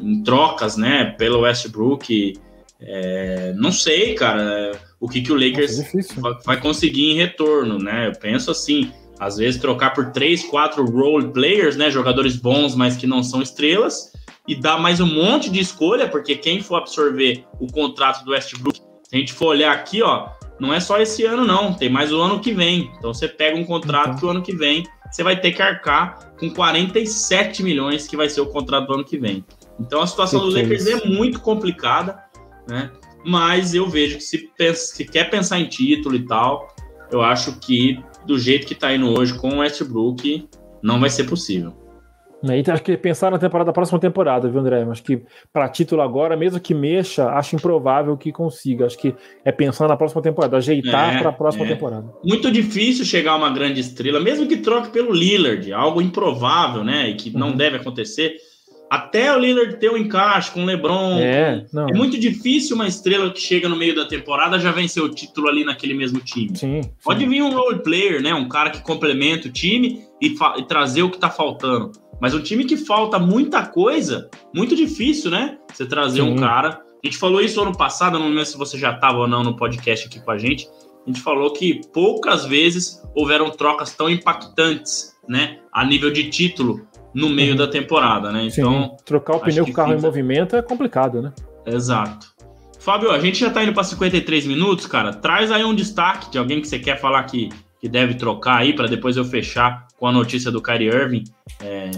em trocas, né, pelo Westbrook. É, não sei, cara, o que, que o Lakers Nossa, é vai, conseguir em retorno, né? Eu penso assim, às vezes trocar por três, quatro role players, né, jogadores bons, mas que não são estrelas, e dar mais um monte de escolha, porque quem for absorver o contrato do Westbrook se a gente for olhar aqui, ó, não é só esse ano, não. Tem mais o ano que vem. Então você pega um contrato então. que o ano que vem você vai ter que arcar com 47 milhões, que vai ser o contrato do ano que vem. Então a situação que do é Lakers é, é, muito complicada, né? Mas eu vejo que se, pensa, se quer pensar em título e tal, eu acho que do jeito que tá indo hoje com o Westbrook, não vai ser possível. Né, então, acho que pensar na temporada da próxima temporada, viu, André? Acho que para título agora, mesmo que mexa, acho improvável que consiga. Acho que é pensar na próxima temporada, ajeitar é, para a próxima é. temporada. Muito difícil chegar a uma grande estrela, mesmo que troque pelo Lillard, algo improvável, né? E que uhum. não deve acontecer. Até o Lillard ter um encaixe com o LeBron. É, é muito difícil uma estrela que chega no meio da temporada já vencer o título ali naquele mesmo time. Sim, Pode sim. vir um role player, né? Um cara que complementa o time e, e trazer o que está faltando. Mas um time que falta muita coisa, muito difícil, né? Você trazer Sim. um cara. A gente falou isso ano passado, não lembro se você já estava ou não no podcast aqui com a gente. A gente falou que poucas vezes houveram trocas tão impactantes, né? A nível de título no meio da temporada, né? Então. Sim. Trocar o pneu com o carro fica... em movimento é complicado, né? Exato. Fábio, a gente já está indo para 53 minutos, cara. Traz aí um destaque de alguém que você quer falar que, que deve trocar aí, para depois eu fechar com a notícia do Kyrie Irving. É,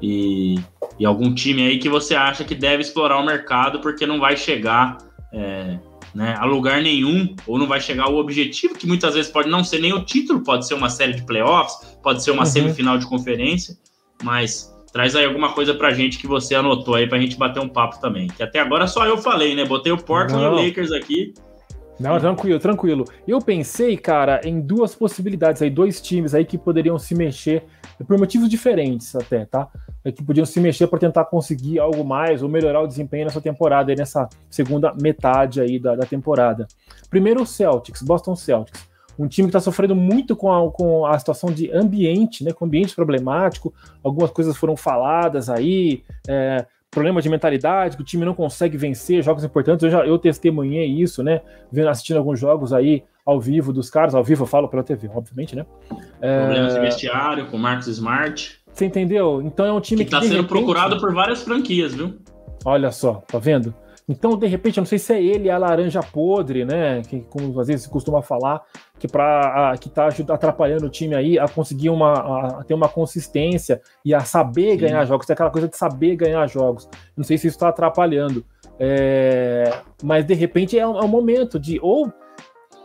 e, e algum time aí que você acha que deve explorar o mercado porque não vai chegar é, né, a lugar nenhum, ou não vai chegar ao objetivo, que muitas vezes pode não ser nem o título, pode ser uma série de playoffs, pode ser uma uhum. semifinal de conferência, mas traz aí alguma coisa pra gente que você anotou aí pra gente bater um papo também. Que até agora só eu falei, né? Botei o Portland e o Lakers aqui. Não, tranquilo, tranquilo. Eu pensei, cara, em duas possibilidades aí, dois times aí que poderiam se mexer por motivos diferentes até, tá? É que podiam se mexer para tentar conseguir algo mais ou melhorar o desempenho nessa temporada, nessa segunda metade aí da, da temporada. Primeiro o Celtics, Boston Celtics. Um time que está sofrendo muito com a, com a situação de ambiente, né? Com ambiente problemático, algumas coisas foram faladas aí, é, problema de mentalidade, que o time não consegue vencer jogos importantes. Eu já eu testemunhei isso, né? Vendo, assistindo alguns jogos aí ao vivo dos caras, ao vivo eu falo pela TV, obviamente, né? Problemas é... de vestiário com o Marcos Smart. Você entendeu? Então é um time que. Está sendo repente... procurado por várias franquias, viu? Olha só, tá vendo? Então, de repente, eu não sei se é ele a laranja podre, né? Que como às vezes se costuma falar, que para que tá atrapalhando o time aí a conseguir uma a ter uma consistência e a saber Sim. ganhar jogos, tem aquela coisa de saber ganhar jogos. Não sei se isso está atrapalhando. É, mas de repente é um, é um, momento de. Ou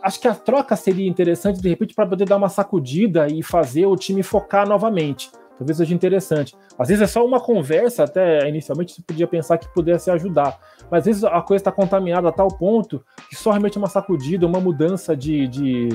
acho que a troca seria interessante, de repente, para poder dar uma sacudida e fazer o time focar novamente. Talvez seja interessante. Às vezes é só uma conversa, até inicialmente você podia pensar que pudesse ajudar. Mas às vezes a coisa está contaminada a tal ponto que só realmente uma sacudida, uma mudança de, de,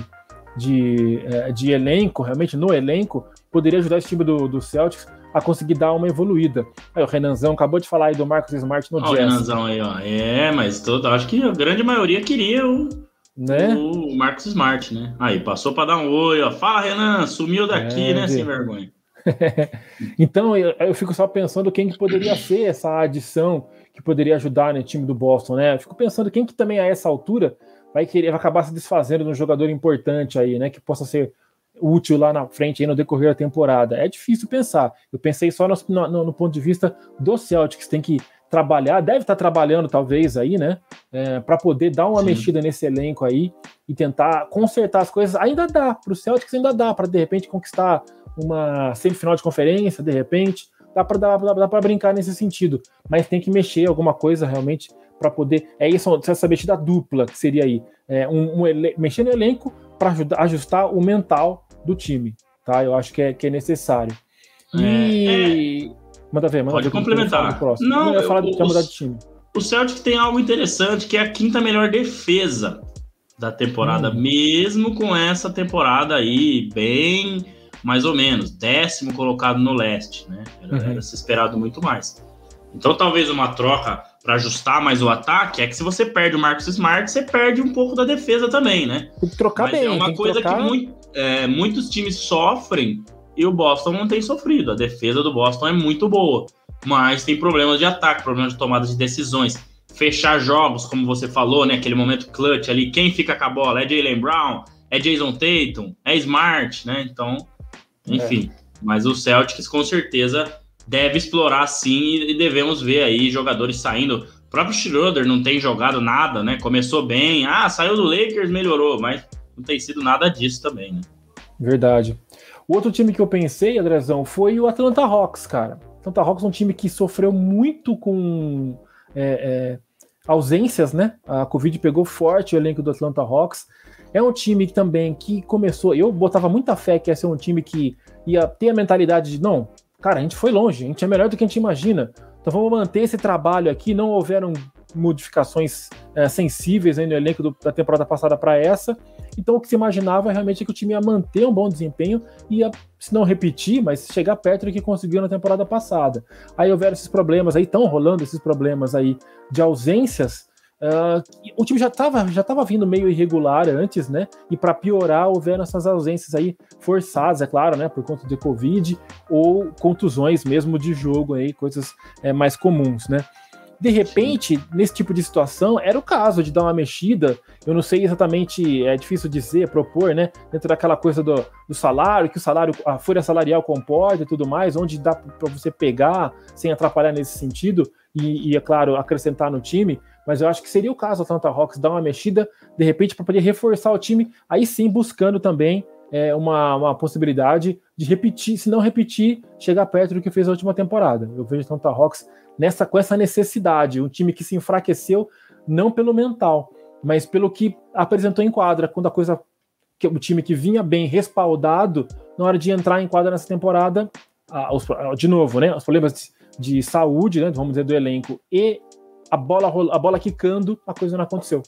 de, é, de elenco, realmente no elenco, poderia ajudar esse time do, do Celtics a conseguir dar uma evoluída. Aí o Renanzão acabou de falar aí do Marcos Smart no Jazz. O Renanzão aí, ó. É, mas todo, acho que a grande maioria queria o, né? o Marcos Smart, né? Aí, passou para dar um oi, ó. Fala, Renan, sumiu daqui, é, né, sem vergonha. então, eu, eu, fico só pensando quem que poderia ser essa adição que poderia ajudar no time do Boston, né? Eu fico pensando quem que também a essa altura vai querer vai acabar se desfazendo de um jogador importante aí, né? Que possa ser útil lá na frente aí no decorrer da temporada. É difícil pensar. Eu pensei só no, no, no ponto de vista do Celtics, tem que trabalhar, deve estar trabalhando talvez aí, né? É, para poder dar uma Sim. mexida nesse elenco aí e tentar consertar as coisas. Ainda dá, para o Celtics ainda dá para de repente conquistar uma semifinal de conferência, de repente. Dá para dá, dá, dá brincar nesse sentido, mas tem que mexer alguma coisa realmente para poder. É isso, essa mexida dupla que seria aí. É, um, um ele... mexer no elenco para ajustar o mental do time, tá? Eu acho que é, que é necessário. E. É, é... Manda ver, manda Pode ver complementar. Não, eu ia falar de mudar de time. O Celtic tem algo interessante que é a quinta melhor defesa da temporada, hum. mesmo com essa temporada aí bem mais ou menos, décimo colocado no leste, né? Era, uhum. era se esperado muito mais. Então, talvez uma troca para ajustar mais o ataque é que se você perde o Marcos Smart, você perde um pouco da defesa também, né? Tem que trocar Mas é bem. É uma coisa que, trocar... que muito, é, muitos times sofrem e o Boston não tem sofrido. A defesa do Boston é muito boa, mas tem problemas de ataque, problemas de tomada de decisões. Fechar jogos, como você falou, né? Aquele momento clutch ali, quem fica com a bola? É Jalen Brown? É Jason Tatum? É Smart, né? Então, enfim. É. Mas o Celtics com certeza deve explorar sim e devemos ver aí jogadores saindo. O próprio Schroeder não tem jogado nada, né? Começou bem, ah, saiu do Lakers, melhorou, mas não tem sido nada disso também, né? Verdade. O outro time que eu pensei, Andrezão, foi o Atlanta Hawks, cara. Atlanta Hawks é um time que sofreu muito com é, é, ausências, né? A Covid pegou forte o elenco do Atlanta Hawks. É um time também que começou. Eu botava muita fé que ia ser um time que ia ter a mentalidade de não, cara, a gente foi longe, a gente é melhor do que a gente imagina. Então vamos manter esse trabalho aqui. Não houveram modificações é, sensíveis no elenco do, da temporada passada para essa. Então o que se imaginava realmente é que o time ia manter um bom desempenho e ia, se não repetir, mas chegar perto do que conseguiu na temporada passada. Aí houveram esses problemas aí, estão rolando esses problemas aí de ausências. Uh, o time já estava já tava vindo meio irregular antes, né? E para piorar, houveram essas ausências aí forçadas, é claro, né? Por conta de Covid ou contusões mesmo de jogo aí, coisas é, mais comuns, né? De repente, Sim. nesse tipo de situação, era o caso de dar uma mexida. Eu não sei exatamente, é difícil dizer, propor, né? Dentro daquela coisa do, do salário, que o salário, a folha salarial comporta e tudo mais, onde dá para você pegar sem atrapalhar nesse sentido e, e, é claro, acrescentar no time. Mas eu acho que seria o caso do Atlanta Hawks dar uma mexida, de repente, para poder reforçar o time, aí sim buscando também é, uma, uma possibilidade de repetir, se não repetir, chegar perto do que fez a última temporada. Eu vejo o Atlanta Hawks nessa, com essa necessidade. Um time que se enfraqueceu não pelo mental, mas pelo que apresentou em quadra, quando a coisa. Que, o time que vinha bem respaldado, na hora de entrar em quadra nessa temporada, ah, os, de novo, né? Os problemas de, de saúde, né? Vamos dizer, do elenco, e a bola, a bola quicando, a coisa não aconteceu.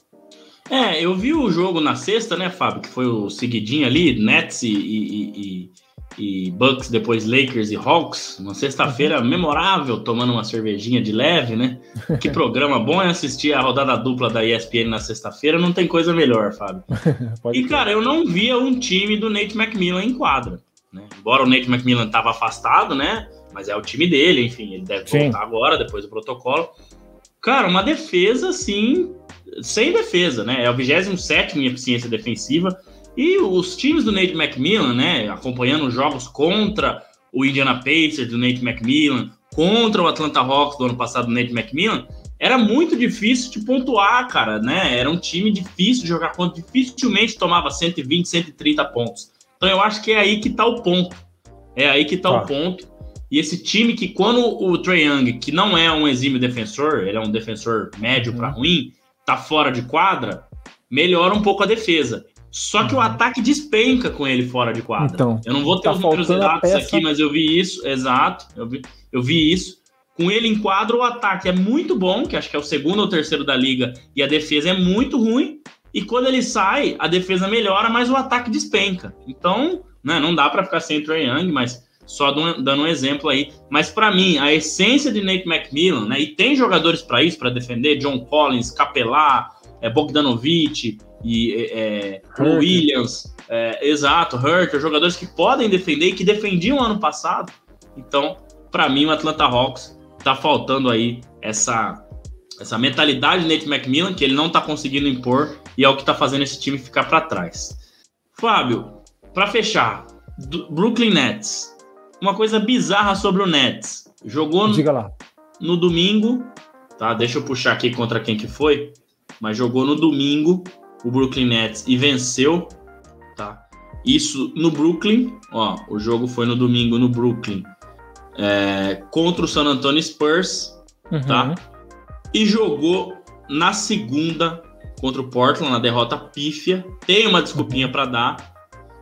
É, eu vi o jogo na sexta, né, Fábio? Que foi o seguidinho ali, Nets e, e, e e Bucks, depois Lakers e Hawks, uma sexta-feira uhum. memorável, tomando uma cervejinha de leve, né? Que programa bom é assistir a rodada dupla da ESPN na sexta-feira, não tem coisa melhor, Fábio. e, cara, eu não via um time do Nate McMillan em quadra. Né? Embora o Nate McMillan tava afastado, né? Mas é o time dele, enfim, ele deve Sim. voltar agora, depois do protocolo. Cara, uma defesa, assim, sem defesa, né? É o 27 em eficiência defensiva e os times do Nate McMillan, né, acompanhando os jogos contra o Indiana Pacers do Nate McMillan, contra o Atlanta Hawks do ano passado do Nate McMillan, era muito difícil de pontuar, cara, né? Era um time difícil de jogar contra, dificilmente tomava 120, 130 pontos. Então eu acho que é aí que tá o ponto. É aí que tá ah. o ponto. E esse time que, quando o Trae Young, que não é um exímio defensor, ele é um defensor médio uhum. para ruim, tá fora de quadra, melhora um pouco a defesa. Só que o uhum. ataque despenca com ele fora de quadra. Então, eu não vou ter tá os números exatos aqui, mas eu vi isso, exato. Eu vi, eu vi isso. Com ele em quadro, o ataque é muito bom, que acho que é o segundo ou terceiro da liga, e a defesa é muito ruim. E quando ele sai, a defesa melhora, mas o ataque despenca. Então, né, não dá para ficar sem o Trae Young, mas só dando um exemplo aí. Mas para mim, a essência de Nate McMillan, né, e tem jogadores para isso, para defender, John Collins, Capelá, é, Bogdanovich e é, é Williams, é, exato, Hurter, jogadores que podem defender e que defendiam ano passado. Então, para mim, o Atlanta Hawks tá faltando aí essa essa mentalidade de Nate McMillan que ele não tá conseguindo impor e é o que tá fazendo esse time ficar para trás. Fábio, para fechar, Brooklyn Nets. Uma coisa bizarra sobre o Nets. Jogou lá. no domingo, tá? Deixa eu puxar aqui contra quem que foi, mas jogou no domingo o Brooklyn Nets e venceu, tá? Isso no Brooklyn, ó, o jogo foi no domingo no Brooklyn é, contra o San Antonio Spurs, uhum. tá? E jogou na segunda contra o Portland, na derrota pífia. Tem uma desculpinha para dar,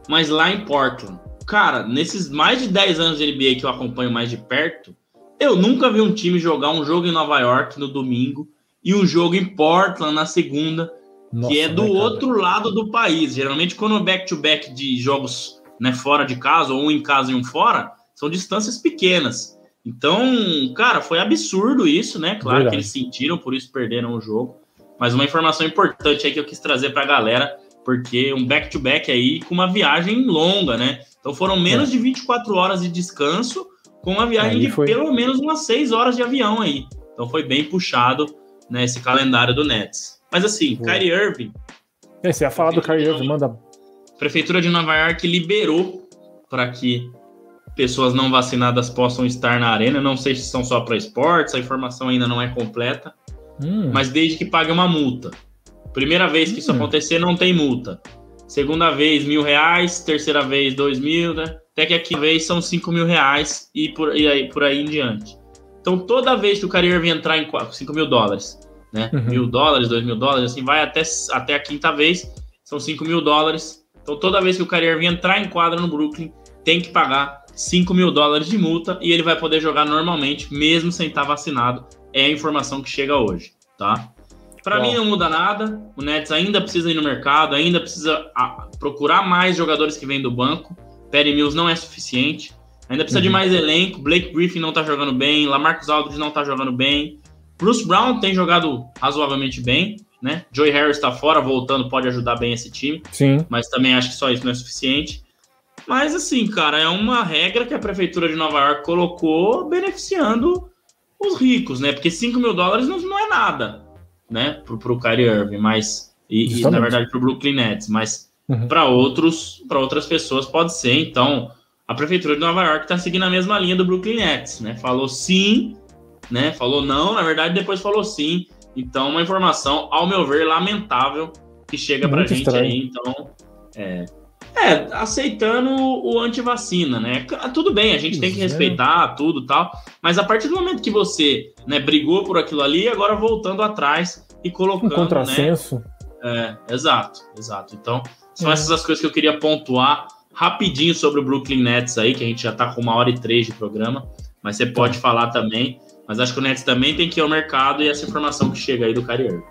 mas lá em Portland, cara, nesses mais de 10 anos de NBA que eu acompanho mais de perto, eu nunca vi um time jogar um jogo em Nova York no domingo e um jogo em Portland na segunda, Nossa, que é do né, outro lado do país. Geralmente, quando é back-to-back -back de jogos né, fora de casa, ou um em casa e um fora, são distâncias pequenas. Então, cara, foi absurdo isso, né? Claro Verdade. que eles sentiram, por isso perderam o jogo. Mas uma informação importante aí que eu quis trazer para a galera, porque um back-to-back -back aí com uma viagem longa, né? Então foram menos é. de 24 horas de descanso, com uma viagem aí de foi... pelo menos umas 6 horas de avião aí. Então foi bem puxado né, esse calendário do Nets. Mas assim, Boa. Kyrie Irving. É, você ia falar do Kyrie Irving, manda. Prefeitura de Nova York liberou para que pessoas não vacinadas possam estar na arena. Não sei se são só para esportes, a informação ainda não é completa. Hum. Mas desde que pague uma multa. Primeira vez que hum. isso acontecer, não tem multa. Segunda vez, mil reais. Terceira vez, dois mil, né? Até que aqui vez são cinco mil reais e por, e aí, por aí em diante. Então, toda vez que o Carrier vir entrar em 5 mil dólares, né? Uhum. Mil dólares, dois mil dólares, assim, vai até, até a quinta vez, são 5 mil dólares. Então, toda vez que o Carrier vir entrar em quadra no Brooklyn, tem que pagar 5 mil dólares de multa e ele vai poder jogar normalmente, mesmo sem estar vacinado. É a informação que chega hoje, tá? Para mim não muda nada. O Nets ainda precisa ir no mercado, ainda precisa procurar mais jogadores que vêm do banco. Perry Mills não é suficiente. Ainda precisa uhum. de mais elenco. Blake Griffin não tá jogando bem. Lamarcus Aldridge não tá jogando bem. Bruce Brown tem jogado razoavelmente bem, né? Joey Harris tá fora, voltando, pode ajudar bem esse time. Sim. Mas também acho que só isso não é suficiente. Mas assim, cara, é uma regra que a prefeitura de Nova York colocou beneficiando os ricos, né? Porque 5 mil dólares não, não é nada, né? Pro, pro Kyrie Irving, mas. E, e na verdade pro Brooklyn Nets, mas uhum. para outros, para outras pessoas pode ser. Então, a prefeitura de Nova York está seguindo a mesma linha do Brooklyn Nets, né? Falou sim, né? Falou não, na verdade depois falou sim. Então, uma informação, ao meu ver, lamentável que chega para gente estranho. aí. Então, é, é, aceitando o antivacina, né? Tudo bem, a gente tem que respeitar tudo tal, mas a partir do momento que você né, brigou por aquilo ali, agora voltando atrás e colocando. Um contrassenso. Né, é, exato, exato. Então, são é. essas as coisas que eu queria pontuar rapidinho sobre o Brooklyn Nets aí, que a gente já tá com uma hora e três de programa, mas você pode tá. falar também. Mas acho que o Nets também tem que ir ao mercado e essa informação que chega aí do Kyrie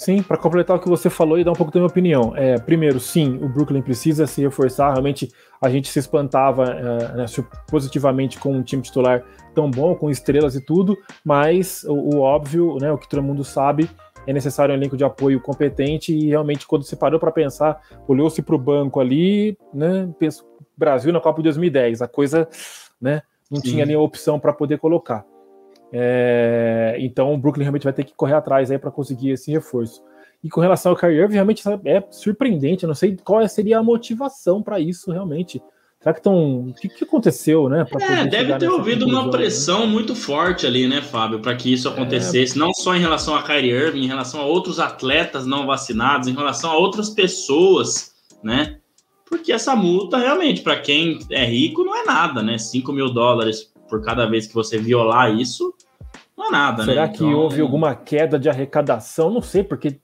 Sim, para completar o que você falou e dar um pouco da minha opinião. É, primeiro, sim, o Brooklyn precisa se reforçar. Realmente, a gente se espantava é, né, positivamente com um time titular tão bom, com estrelas e tudo, mas o, o óbvio, né, o que todo mundo sabe, é necessário um elenco de apoio competente e realmente, quando você parou para pensar, olhou-se para o banco ali, né, penso, Brasil na Copa de 2010, a coisa né, não sim. tinha nem opção para poder colocar. É, então o Brooklyn realmente vai ter que correr atrás aí para conseguir esse reforço. E com relação ao Kyrie Irving, realmente é surpreendente. Eu não sei qual seria a motivação para isso realmente. Será que estão. O que, que, aconteceu, né? É, deve ter ouvido uma né? pressão né? muito forte ali, né, Fábio, para que isso é. acontecesse. É... Não só em relação a Kyrie Irving, em relação a outros atletas não vacinados, em relação a outras pessoas, né? Porque essa multa, realmente, para quem é rico, não é nada, né? 5 mil dólares por cada vez que você violar isso, nada, Será né? Será que então... houve alguma queda de arrecadação? Não sei, porque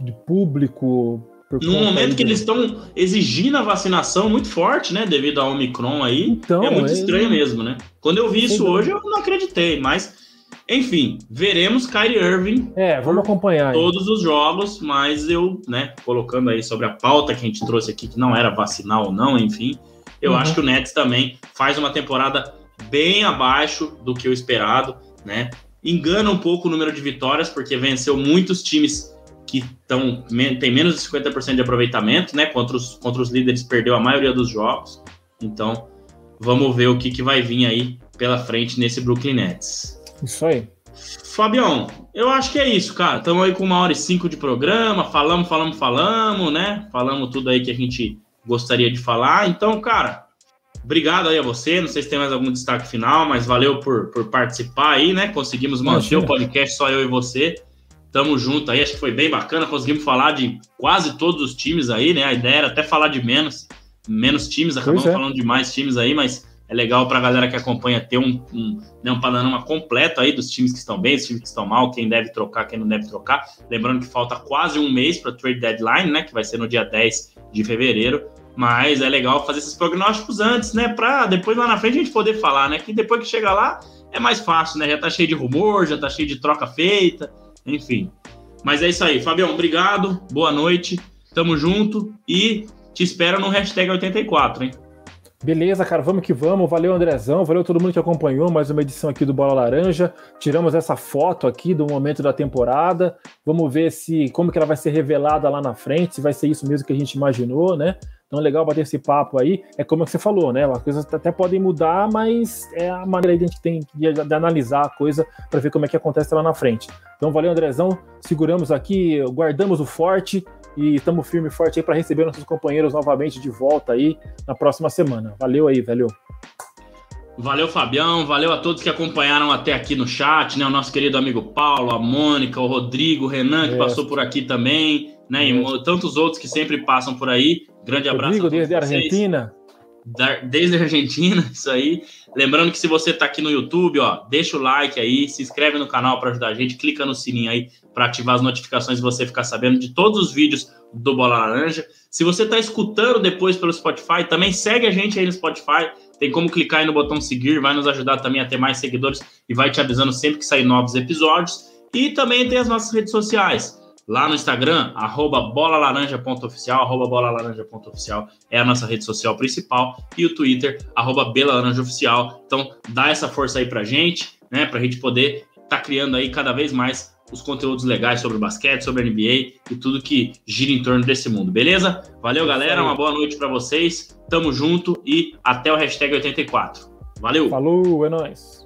de público. no momento que eles estão exigindo a vacinação muito forte, né? Devido ao Omicron aí. Então, é muito é... estranho mesmo, né? Quando eu vi isso hoje, eu não acreditei, mas. Enfim, veremos Kyrie Irving. É, vamos acompanhar. Todos aí. os jogos, mas eu, né, colocando aí sobre a pauta que a gente trouxe aqui, que não era vacinal ou não, enfim, eu uhum. acho que o Nets também faz uma temporada bem abaixo do que o esperado, né? Engana um pouco o número de vitórias, porque venceu muitos times que estão tem menos de 50% de aproveitamento, né? Contra os, contra os líderes perdeu a maioria dos jogos. Então, vamos ver o que, que vai vir aí pela frente nesse Brooklyn Nets. Isso aí. Fabião, eu acho que é isso, cara. Estamos aí com uma hora e cinco de programa, falamos, falamos, falamos, né? Falamos tudo aí que a gente gostaria de falar. Então, cara, obrigado aí a você. Não sei se tem mais algum destaque final, mas valeu por, por participar aí, né? Conseguimos manter Imagina. o podcast só eu e você. Tamo junto aí, acho que foi bem bacana. Conseguimos falar de quase todos os times aí, né? A ideia era até falar de menos, menos times, acabamos é. falando de mais times aí, mas é legal para a galera que acompanha ter um, um, né, um panorama completo aí dos times que estão bem, dos times que estão mal, quem deve trocar, quem não deve trocar. Lembrando que falta quase um mês para trade deadline, né? Que vai ser no dia 10 de fevereiro. Mas é legal fazer esses prognósticos antes, né? Para depois lá na frente a gente poder falar, né? Que depois que chega lá é mais fácil, né? Já tá cheio de rumor, já tá cheio de troca feita enfim. Mas é isso aí. Fabião, obrigado. Boa noite. Tamo junto e te espero no hashtag 84, hein? Beleza, cara, vamos que vamos. Valeu, Andrezão. Valeu todo mundo que acompanhou mais uma edição aqui do Bola Laranja. Tiramos essa foto aqui do momento da temporada. Vamos ver se como que ela vai ser revelada lá na frente, se vai ser isso mesmo que a gente imaginou, né? Então legal bater esse papo aí. É como você falou, né? As coisas até podem mudar, mas é a maneira que a gente tem de, de analisar a coisa para ver como é que acontece lá na frente. Então valeu, Andrezão. Seguramos aqui, guardamos o forte e estamos firme e forte aí para receber nossos companheiros novamente de volta aí na próxima semana. Valeu aí, velho. Valeu, Fabião. Valeu a todos que acompanharam até aqui no chat, né? O nosso querido amigo Paulo, a Mônica, o Rodrigo, o Renan, que é. passou por aqui também, né? É. E tantos outros que sempre passam por aí. Grande abraço. Rodrigo, desde a Argentina. Desde a Argentina, isso aí. Lembrando que se você está aqui no YouTube, ó, deixa o like aí, se inscreve no canal para ajudar a gente, clica no sininho aí para ativar as notificações e você ficar sabendo de todos os vídeos do Bola Laranja. Se você está escutando depois pelo Spotify, também segue a gente aí no Spotify. Tem como clicar aí no botão seguir, vai nos ajudar também a ter mais seguidores e vai te avisando sempre que sair novos episódios. E também tem as nossas redes sociais. Lá no Instagram, arroba bolalaranja.oficial, arroba bolalaranja.oficial é a nossa rede social principal. E o Twitter, arroba belaranjaoficial. Então, dá essa força aí pra gente, né? Pra gente poder estar tá criando aí cada vez mais os conteúdos legais sobre basquete, sobre NBA e tudo que gira em torno desse mundo, beleza? Valeu, galera. Uma boa noite para vocês. Tamo junto e até o hashtag 84. Valeu! Falou, é nóis!